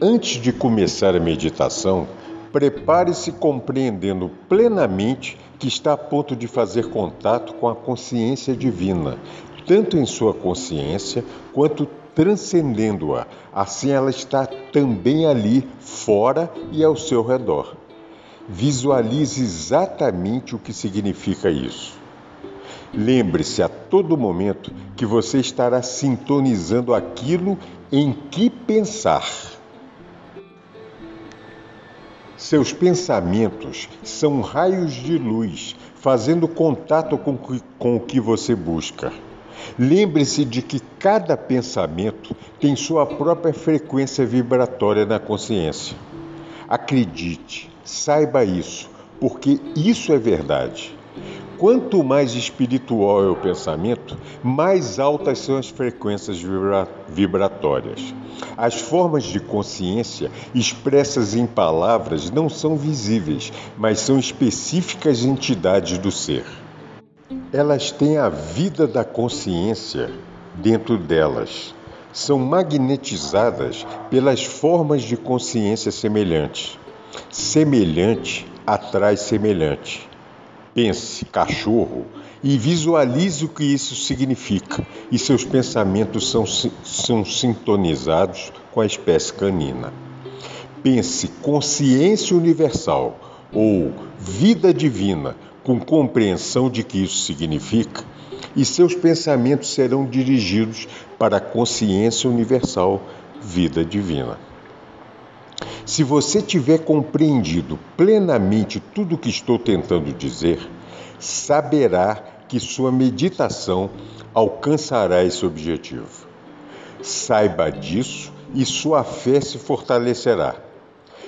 Antes de começar a meditação, prepare-se compreendendo plenamente que está a ponto de fazer contato com a consciência divina, tanto em sua consciência quanto transcendendo-a. Assim ela está também ali, fora e ao seu redor. Visualize exatamente o que significa isso. Lembre-se a todo momento que você estará sintonizando aquilo em que pensar. Seus pensamentos são raios de luz, fazendo contato com, o que você busca. Lembre-se de que cada pensamento tem sua própria frequência vibratória na consciência. Acredite, saiba isso, porque isso é verdade. Quanto mais espiritual é o pensamento, mais altas são as frequências vibra vibratórias. As formas de consciência expressas em palavras não são visíveis, mas são específicas entidades do ser. Elas têm a vida da consciência dentro delas. São magnetizadas pelas formas de consciência semelhantes. Semelhante atrai semelhante. Pense cachorro e visualize o que isso significa, e seus pensamentos são, são sintonizados com a espécie canina. Pense consciência universal ou vida divina, com compreensão de que isso significa, e seus pensamentos serão dirigidos para a consciência universal, vida divina. Se você tiver compreendido plenamente tudo o que estou tentando dizer, saberá que sua meditação alcançará esse objetivo. Saiba disso e sua fé se fortalecerá.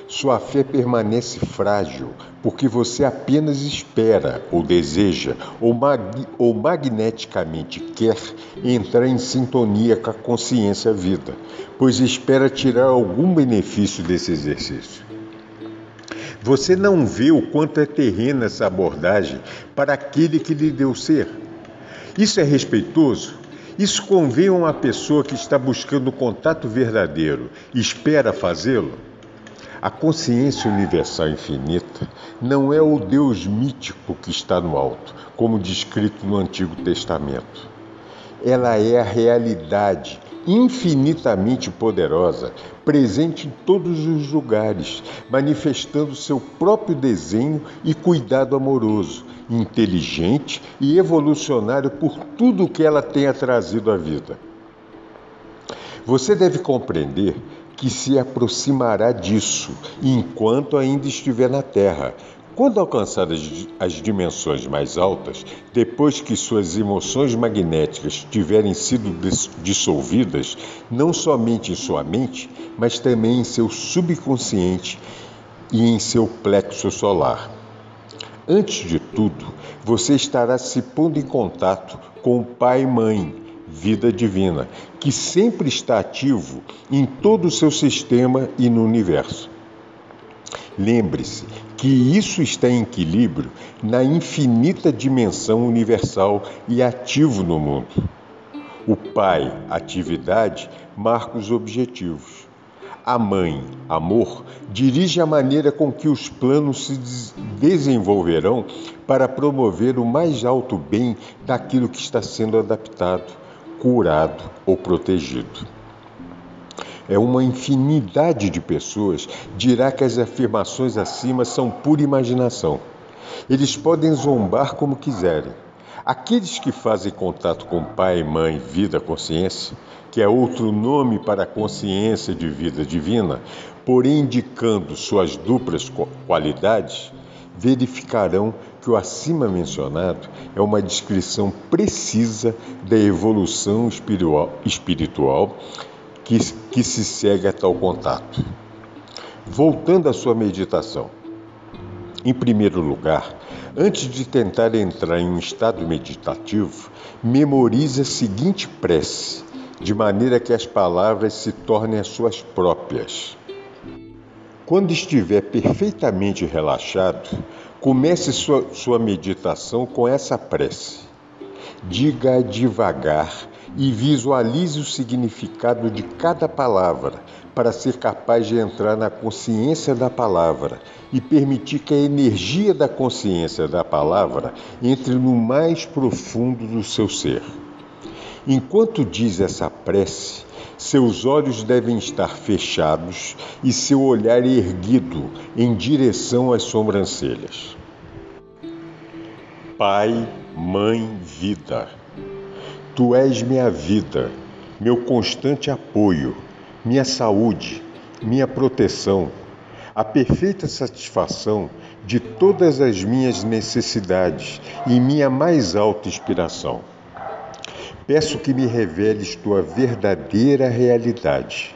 Sua fé permanece frágil porque você apenas espera ou deseja ou, mag ou magneticamente quer entrar em sintonia com a consciência vida, pois espera tirar algum benefício desse exercício. Você não vê o quanto é terrena essa abordagem para aquele que lhe deu ser. Isso é respeitoso? Isso convém a uma pessoa que está buscando o contato verdadeiro e espera fazê-lo? A consciência universal infinita não é o Deus mítico que está no alto, como descrito no Antigo Testamento. Ela é a realidade infinitamente poderosa, presente em todos os lugares, manifestando seu próprio desenho e cuidado amoroso, inteligente e evolucionário por tudo o que ela tenha trazido à vida. Você deve compreender que se aproximará disso enquanto ainda estiver na Terra. Quando alcançar as, as dimensões mais altas, depois que suas emoções magnéticas tiverem sido dissolvidas, não somente em sua mente, mas também em seu subconsciente e em seu plexo solar. Antes de tudo, você estará se pondo em contato com o Pai e Mãe, vida divina, que sempre está ativo em todo o seu sistema e no universo. Lembre-se que isso está em equilíbrio na infinita dimensão universal e ativo no mundo. O Pai, atividade, marca os objetivos. A Mãe, amor, dirige a maneira com que os planos se desenvolverão para promover o mais alto bem daquilo que está sendo adaptado curado ou protegido. É uma infinidade de pessoas dirá que as afirmações acima são pura imaginação. Eles podem zombar como quiserem. Aqueles que fazem contato com pai, mãe, vida, consciência, que é outro nome para a consciência de vida divina, porém indicando suas duplas qualidades, verificarão que o acima mencionado é uma descrição precisa da evolução espiritual, que, que se segue a tal contato. Voltando à sua meditação. Em primeiro lugar, antes de tentar entrar em um estado meditativo, memorize a seguinte prece, de maneira que as palavras se tornem as suas próprias. Quando estiver perfeitamente relaxado, comece sua, sua meditação com essa prece. Diga devagar e visualize o significado de cada palavra para ser capaz de entrar na consciência da palavra e permitir que a energia da consciência da palavra entre no mais profundo do seu ser. Enquanto diz essa prece, seus olhos devem estar fechados e seu olhar erguido em direção às sobrancelhas. Pai, Mãe, Vida, Tu és minha vida, meu constante apoio, minha saúde, minha proteção, a perfeita satisfação de todas as minhas necessidades e minha mais alta inspiração. Peço que me reveles tua verdadeira realidade.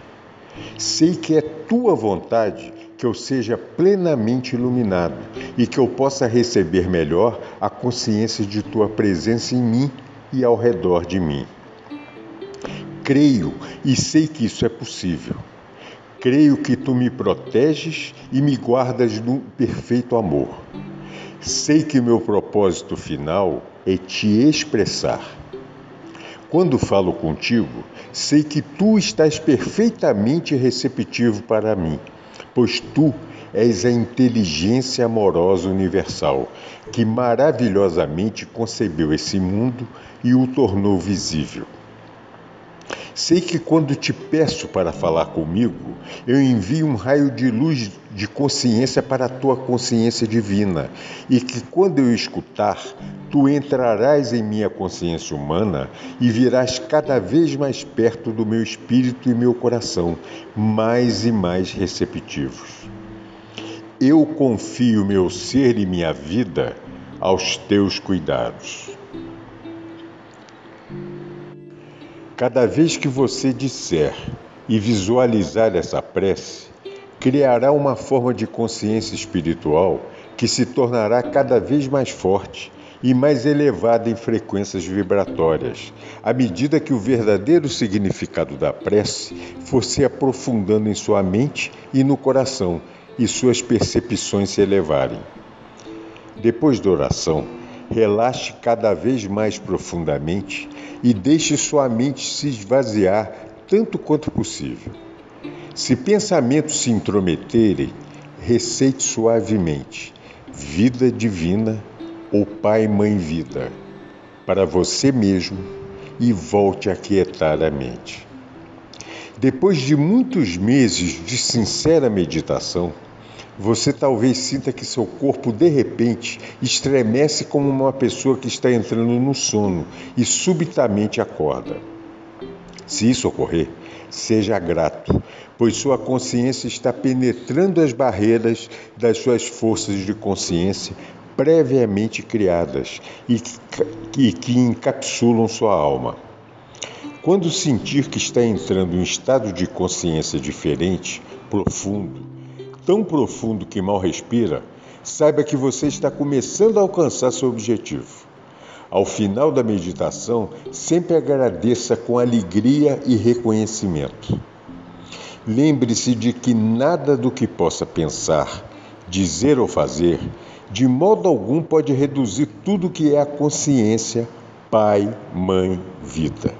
Sei que é tua vontade que eu seja plenamente iluminado e que eu possa receber melhor a consciência de tua presença em mim e ao redor de mim. Creio e sei que isso é possível. Creio que tu me proteges e me guardas no perfeito amor. Sei que meu propósito final é te expressar quando falo contigo, sei que tu estás perfeitamente receptivo para mim, pois tu és a inteligência amorosa universal que maravilhosamente concebeu esse mundo e o tornou visível. Sei que quando te peço para falar comigo, eu envio um raio de luz de consciência para a tua consciência divina, e que quando eu escutar, tu entrarás em minha consciência humana e virás cada vez mais perto do meu espírito e meu coração, mais e mais receptivos. Eu confio meu ser e minha vida aos teus cuidados. Cada vez que você disser e visualizar essa prece, criará uma forma de consciência espiritual que se tornará cada vez mais forte e mais elevada em frequências vibratórias, à medida que o verdadeiro significado da prece for se aprofundando em sua mente e no coração e suas percepções se elevarem. Depois da oração, relaxe cada vez mais profundamente e deixe sua mente se esvaziar tanto quanto possível. Se pensamentos se intrometerem, receite suavemente: vida divina ou Pai Mãe Vida, para você mesmo e volte a quietar a mente. Depois de muitos meses de sincera meditação, você talvez sinta que seu corpo de repente estremece como uma pessoa que está entrando no sono e subitamente acorda. Se isso ocorrer, seja grato, pois sua consciência está penetrando as barreiras das suas forças de consciência previamente criadas e que, que encapsulam sua alma. Quando sentir que está entrando em um estado de consciência diferente, profundo, tão profundo que mal respira, saiba que você está começando a alcançar seu objetivo. Ao final da meditação, sempre agradeça com alegria e reconhecimento. Lembre-se de que nada do que possa pensar, dizer ou fazer, de modo algum pode reduzir tudo que é a consciência, pai, mãe, vida.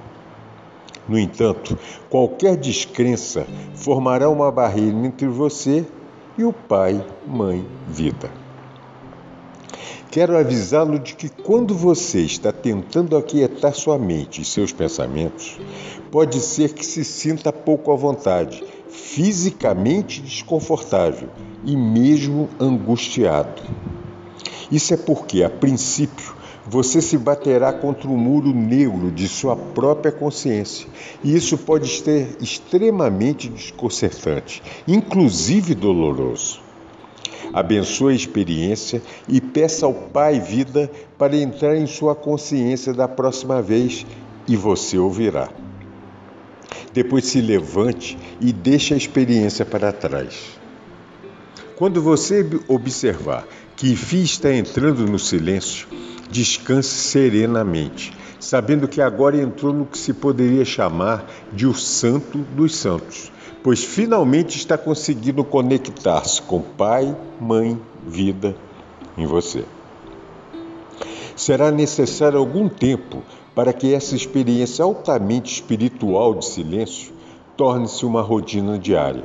No entanto, qualquer descrença formará uma barreira entre você e o pai, mãe, vida. Quero avisá-lo de que quando você está tentando aquietar sua mente e seus pensamentos, pode ser que se sinta pouco à vontade, fisicamente desconfortável e mesmo angustiado. Isso é porque, a princípio, você se baterá contra o muro negro de sua própria consciência. E isso pode ser extremamente desconcertante, inclusive doloroso. Abençoe a experiência e peça ao Pai Vida para entrar em sua consciência da próxima vez e você ouvirá. Depois se levante e deixe a experiência para trás. Quando você observar que Fi está entrando no silêncio, descanse serenamente, sabendo que agora entrou no que se poderia chamar de o Santo dos Santos, pois finalmente está conseguindo conectar-se com Pai, Mãe, Vida em você. Será necessário algum tempo para que essa experiência altamente espiritual de silêncio torne-se uma rotina diária.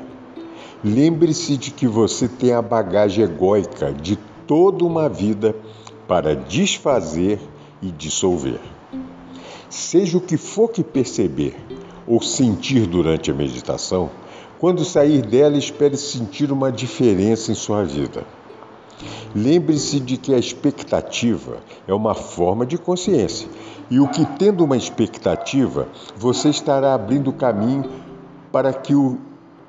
Lembre-se de que você tem a bagagem egóica de toda uma vida para desfazer e dissolver. Seja o que for que perceber ou sentir durante a meditação, quando sair dela, espere sentir uma diferença em sua vida. Lembre-se de que a expectativa é uma forma de consciência e o que, tendo uma expectativa, você estará abrindo caminho para que o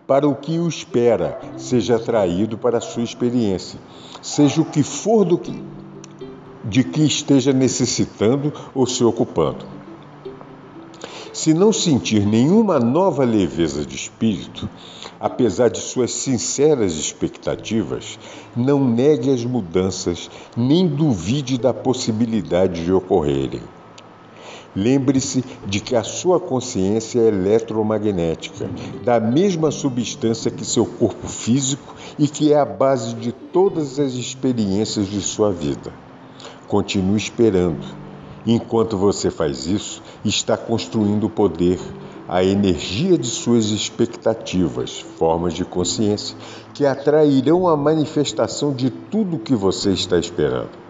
para o que o espera seja atraído para a sua experiência, seja o que for do que, de que esteja necessitando ou se ocupando. Se não sentir nenhuma nova leveza de espírito, apesar de suas sinceras expectativas, não negue as mudanças, nem duvide da possibilidade de ocorrerem. Lembre-se de que a sua consciência é eletromagnética, da mesma substância que seu corpo físico e que é a base de todas as experiências de sua vida. Continue esperando. Enquanto você faz isso, está construindo o poder, a energia de suas expectativas, formas de consciência, que atrairão a manifestação de tudo o que você está esperando.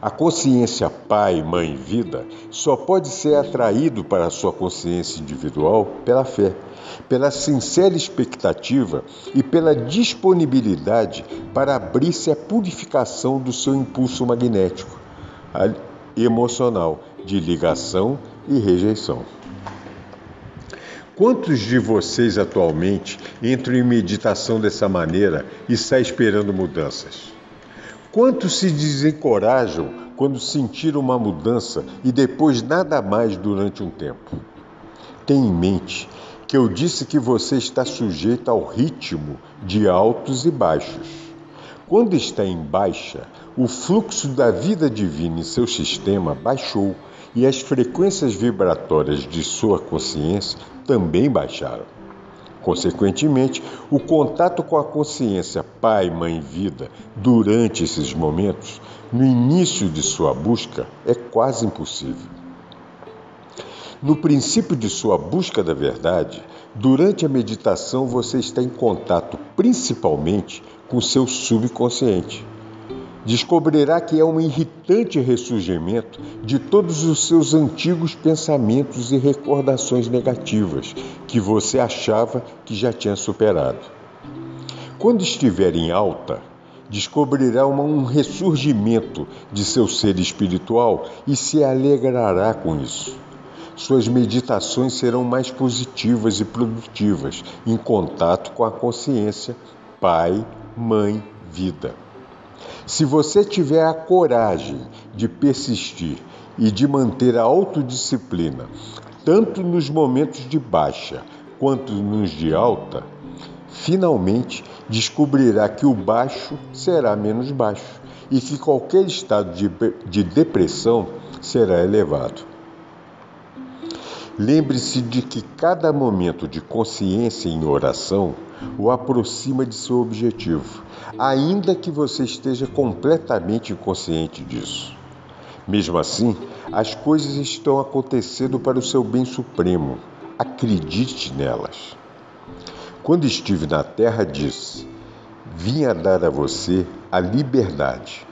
A consciência pai, mãe, vida só pode ser atraído para a sua consciência individual pela fé, pela sincera expectativa e pela disponibilidade para abrir-se à purificação do seu impulso magnético, emocional, de ligação e rejeição. Quantos de vocês atualmente entram em meditação dessa maneira e saem esperando mudanças? Quantos se desencorajam quando sentiram uma mudança e depois nada mais durante um tempo? Tenha em mente que eu disse que você está sujeito ao ritmo de altos e baixos. Quando está em baixa, o fluxo da vida divina em seu sistema baixou e as frequências vibratórias de sua consciência também baixaram. Consequentemente, o contato com a consciência Pai, Mãe, Vida durante esses momentos, no início de sua busca, é quase impossível. No princípio de sua busca da verdade, durante a meditação você está em contato principalmente com seu subconsciente descobrirá que é um irritante ressurgimento de todos os seus antigos pensamentos e recordações negativas que você achava que já tinha superado. Quando estiver em alta, descobrirá um ressurgimento de seu ser espiritual e se alegrará com isso. Suas meditações serão mais positivas e produtivas, em contato com a consciência, Pai, Mãe, Vida. Se você tiver a coragem de persistir e de manter a autodisciplina, tanto nos momentos de baixa quanto nos de alta, finalmente descobrirá que o baixo será menos baixo e que qualquer estado de, de depressão será elevado. Lembre-se de que cada momento de consciência em oração o aproxima de seu objetivo, ainda que você esteja completamente inconsciente disso. Mesmo assim, as coisas estão acontecendo para o seu bem supremo. Acredite nelas. Quando estive na Terra, disse: Vim a dar a você a liberdade.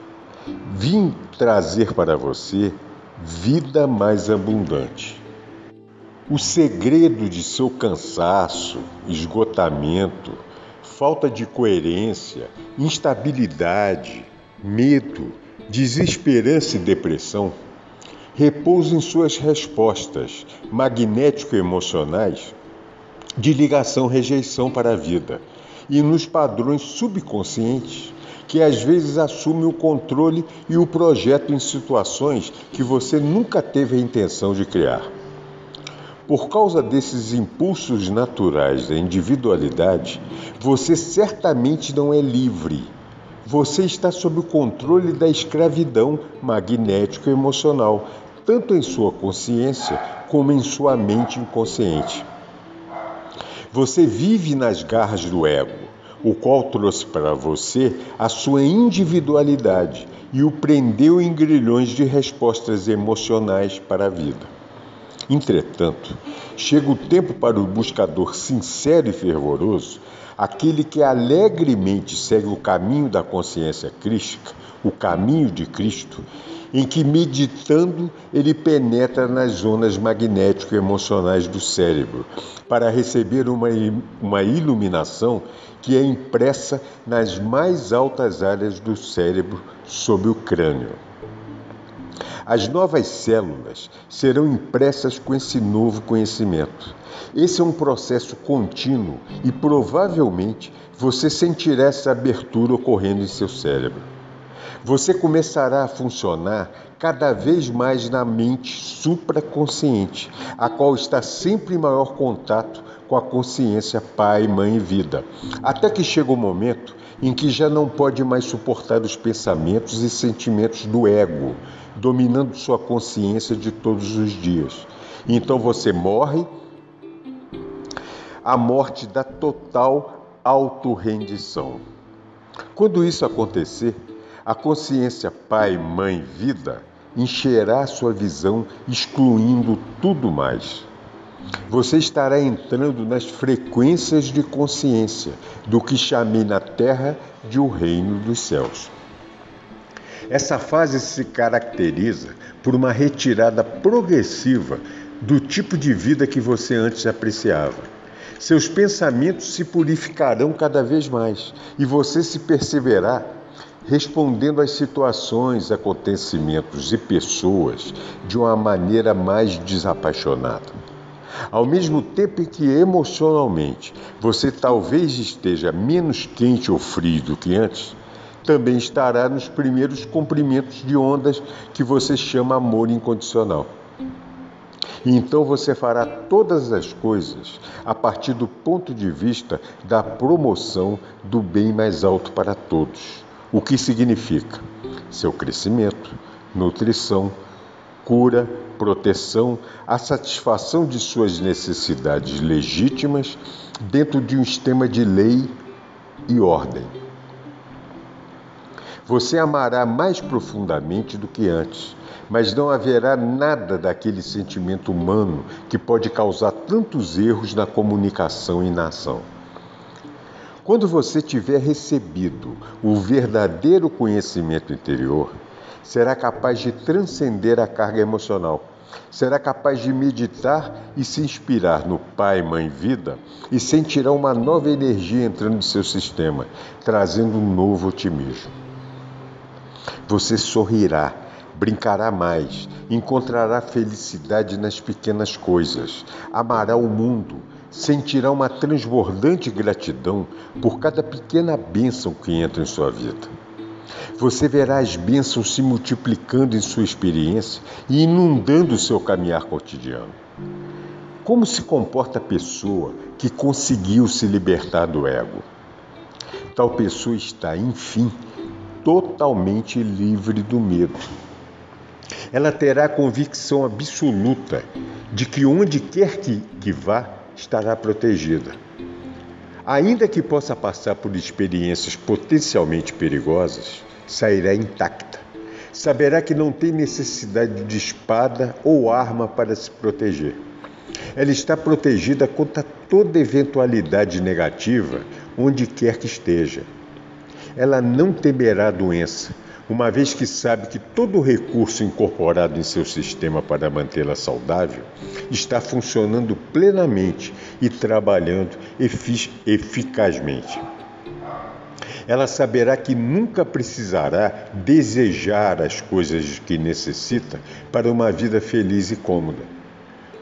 Vim trazer para você vida mais abundante. O segredo de seu cansaço, esgotamento, falta de coerência, instabilidade, medo, desesperança e depressão repousa em suas respostas magnético-emocionais de ligação-rejeição para a vida e nos padrões subconscientes que às vezes assumem o controle e o projeto em situações que você nunca teve a intenção de criar. Por causa desses impulsos naturais da individualidade, você certamente não é livre. Você está sob o controle da escravidão magnético-emocional, tanto em sua consciência como em sua mente inconsciente. Você vive nas garras do ego, o qual trouxe para você a sua individualidade e o prendeu em grilhões de respostas emocionais para a vida. Entretanto, chega o tempo para o buscador sincero e fervoroso, aquele que alegremente segue o caminho da consciência crística, o caminho de Cristo, em que, meditando, ele penetra nas zonas magnético-emocionais do cérebro para receber uma, uma iluminação que é impressa nas mais altas áreas do cérebro sob o crânio. As novas células serão impressas com esse novo conhecimento. Esse é um processo contínuo e provavelmente você sentirá essa abertura ocorrendo em seu cérebro. Você começará a funcionar cada vez mais na mente supraconsciente, a qual está sempre em maior contato com a consciência pai, mãe e vida, até que chega o momento em que já não pode mais suportar os pensamentos e sentimentos do ego, dominando sua consciência de todos os dias. Então você morre a morte da total autorrendição. Quando isso acontecer, a consciência Pai, Mãe, Vida encherá sua visão, excluindo tudo mais. Você estará entrando nas frequências de consciência do que chamei na Terra de o reino dos céus. Essa fase se caracteriza por uma retirada progressiva do tipo de vida que você antes apreciava. Seus pensamentos se purificarão cada vez mais e você se perceberá respondendo às situações, acontecimentos e pessoas de uma maneira mais desapaixonada. Ao mesmo tempo em que emocionalmente você talvez esteja menos quente ou frio do que antes, também estará nos primeiros comprimentos de ondas que você chama amor incondicional. E então você fará todas as coisas a partir do ponto de vista da promoção do bem mais alto para todos. O que significa seu crescimento, nutrição, cura, proteção, a satisfação de suas necessidades legítimas dentro de um sistema de lei e ordem. Você amará mais profundamente do que antes, mas não haverá nada daquele sentimento humano que pode causar tantos erros na comunicação e na ação. Quando você tiver recebido o verdadeiro conhecimento interior, será capaz de transcender a carga emocional. Será capaz de meditar e se inspirar no Pai, Mãe, Vida e sentirá uma nova energia entrando no seu sistema, trazendo um novo otimismo. Você sorrirá, brincará mais, encontrará felicidade nas pequenas coisas, amará o mundo, sentirá uma transbordante gratidão por cada pequena bênção que entra em sua vida. Você verá as bênçãos se multiplicando em sua experiência e inundando o seu caminhar cotidiano. Como se comporta a pessoa que conseguiu se libertar do ego? Tal pessoa está, enfim, totalmente livre do medo. Ela terá a convicção absoluta de que onde quer que, que vá, estará protegida. Ainda que possa passar por experiências potencialmente perigosas, sairá intacta. Saberá que não tem necessidade de espada ou arma para se proteger. Ela está protegida contra toda eventualidade negativa, onde quer que esteja. Ela não temerá doença, uma vez que sabe que todo recurso incorporado em seu sistema para mantê-la saudável está funcionando plenamente e trabalhando eficazmente. Ela saberá que nunca precisará desejar as coisas que necessita para uma vida feliz e cômoda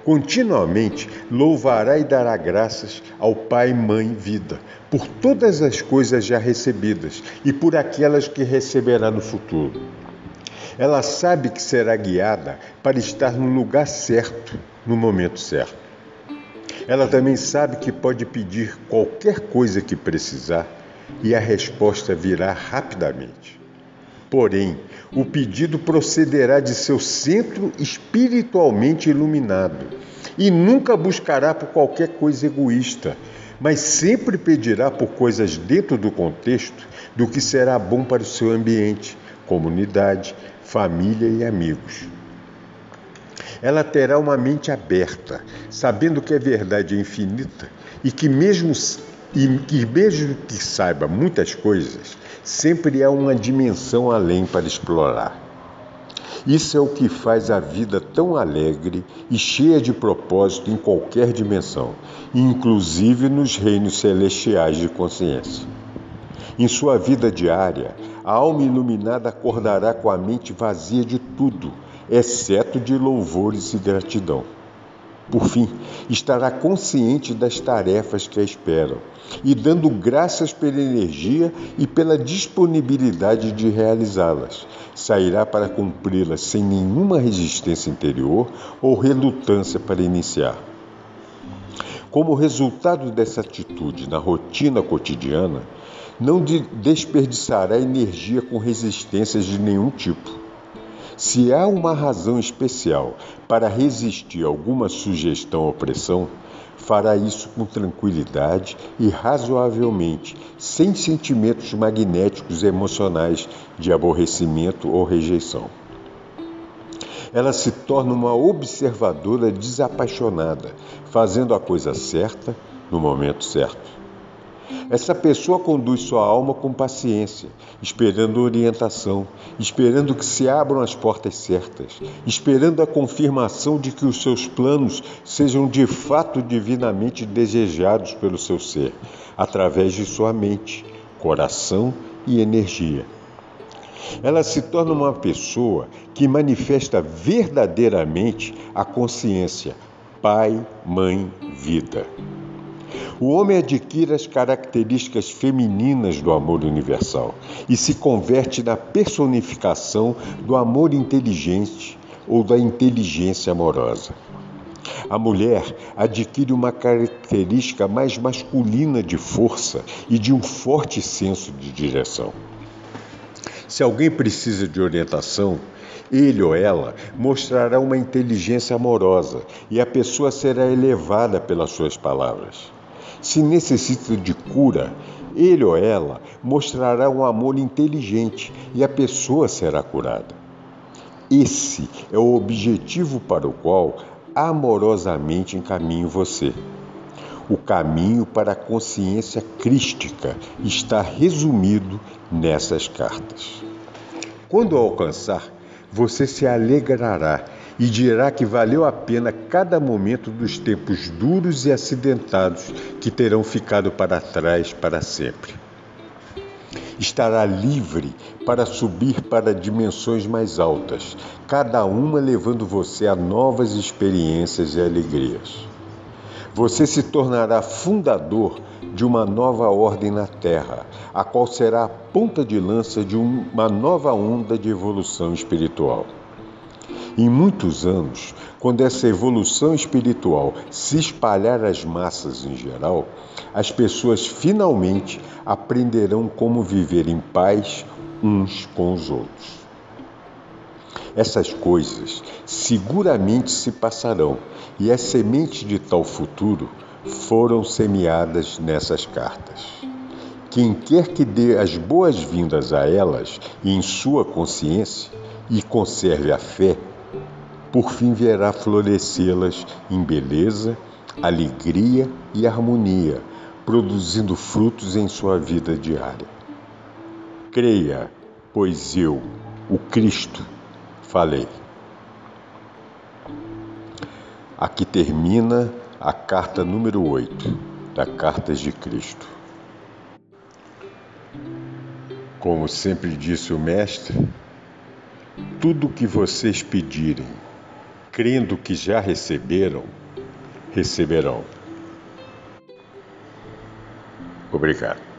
Continuamente louvará e dará graças ao Pai, Mãe, Vida, por todas as coisas já recebidas e por aquelas que receberá no futuro. Ela sabe que será guiada para estar no lugar certo, no momento certo. Ela também sabe que pode pedir qualquer coisa que precisar e a resposta virá rapidamente. Porém, o pedido procederá de seu centro espiritualmente iluminado e nunca buscará por qualquer coisa egoísta, mas sempre pedirá por coisas dentro do contexto do que será bom para o seu ambiente, comunidade, família e amigos. Ela terá uma mente aberta, sabendo que a verdade é infinita e que mesmo e que mesmo que saiba muitas coisas, sempre há uma dimensão além para explorar. Isso é o que faz a vida tão alegre e cheia de propósito em qualquer dimensão, inclusive nos reinos celestiais de consciência. Em sua vida diária, a alma iluminada acordará com a mente vazia de tudo, exceto de louvores e gratidão. Por fim, estará consciente das tarefas que a esperam e dando graças pela energia e pela disponibilidade de realizá-las. Sairá para cumpri-las sem nenhuma resistência interior ou relutância para iniciar. Como resultado dessa atitude na rotina cotidiana, não desperdiçará energia com resistências de nenhum tipo se há uma razão especial para resistir a alguma sugestão ou pressão, fará isso com tranquilidade e razoavelmente, sem sentimentos magnéticos emocionais de aborrecimento ou rejeição. Ela se torna uma observadora desapaixonada, fazendo a coisa certa no momento certo. Essa pessoa conduz sua alma com paciência, esperando orientação, esperando que se abram as portas certas, esperando a confirmação de que os seus planos sejam de fato divinamente desejados pelo seu ser, através de sua mente, coração e energia. Ela se torna uma pessoa que manifesta verdadeiramente a consciência Pai, Mãe, Vida. O homem adquire as características femininas do amor universal e se converte na personificação do amor inteligente ou da inteligência amorosa. A mulher adquire uma característica mais masculina de força e de um forte senso de direção. Se alguém precisa de orientação, ele ou ela mostrará uma inteligência amorosa e a pessoa será elevada pelas suas palavras. Se necessita de cura, ele ou ela mostrará um amor inteligente e a pessoa será curada. Esse é o objetivo para o qual amorosamente encaminho você. O caminho para a consciência crística está resumido nessas cartas. Quando alcançar, você se alegrará e dirá que valeu a pena cada momento dos tempos duros e acidentados que terão ficado para trás para sempre. Estará livre para subir para dimensões mais altas, cada uma levando você a novas experiências e alegrias. Você se tornará fundador de uma nova ordem na Terra, a qual será a ponta de lança de uma nova onda de evolução espiritual. Em muitos anos, quando essa evolução espiritual se espalhar às massas em geral, as pessoas finalmente aprenderão como viver em paz uns com os outros. Essas coisas seguramente se passarão e as sementes de tal futuro foram semeadas nessas cartas. Quem quer que dê as boas-vindas a elas em sua consciência e conserve a fé, por fim verá florescê-las em beleza, alegria e harmonia, produzindo frutos em sua vida diária. Creia, pois eu, o Cristo, falei. Aqui termina a carta número 8 da Cartas de Cristo. Como sempre disse o Mestre, tudo o que vocês pedirem crendo que já receberam, receberão. Obrigado.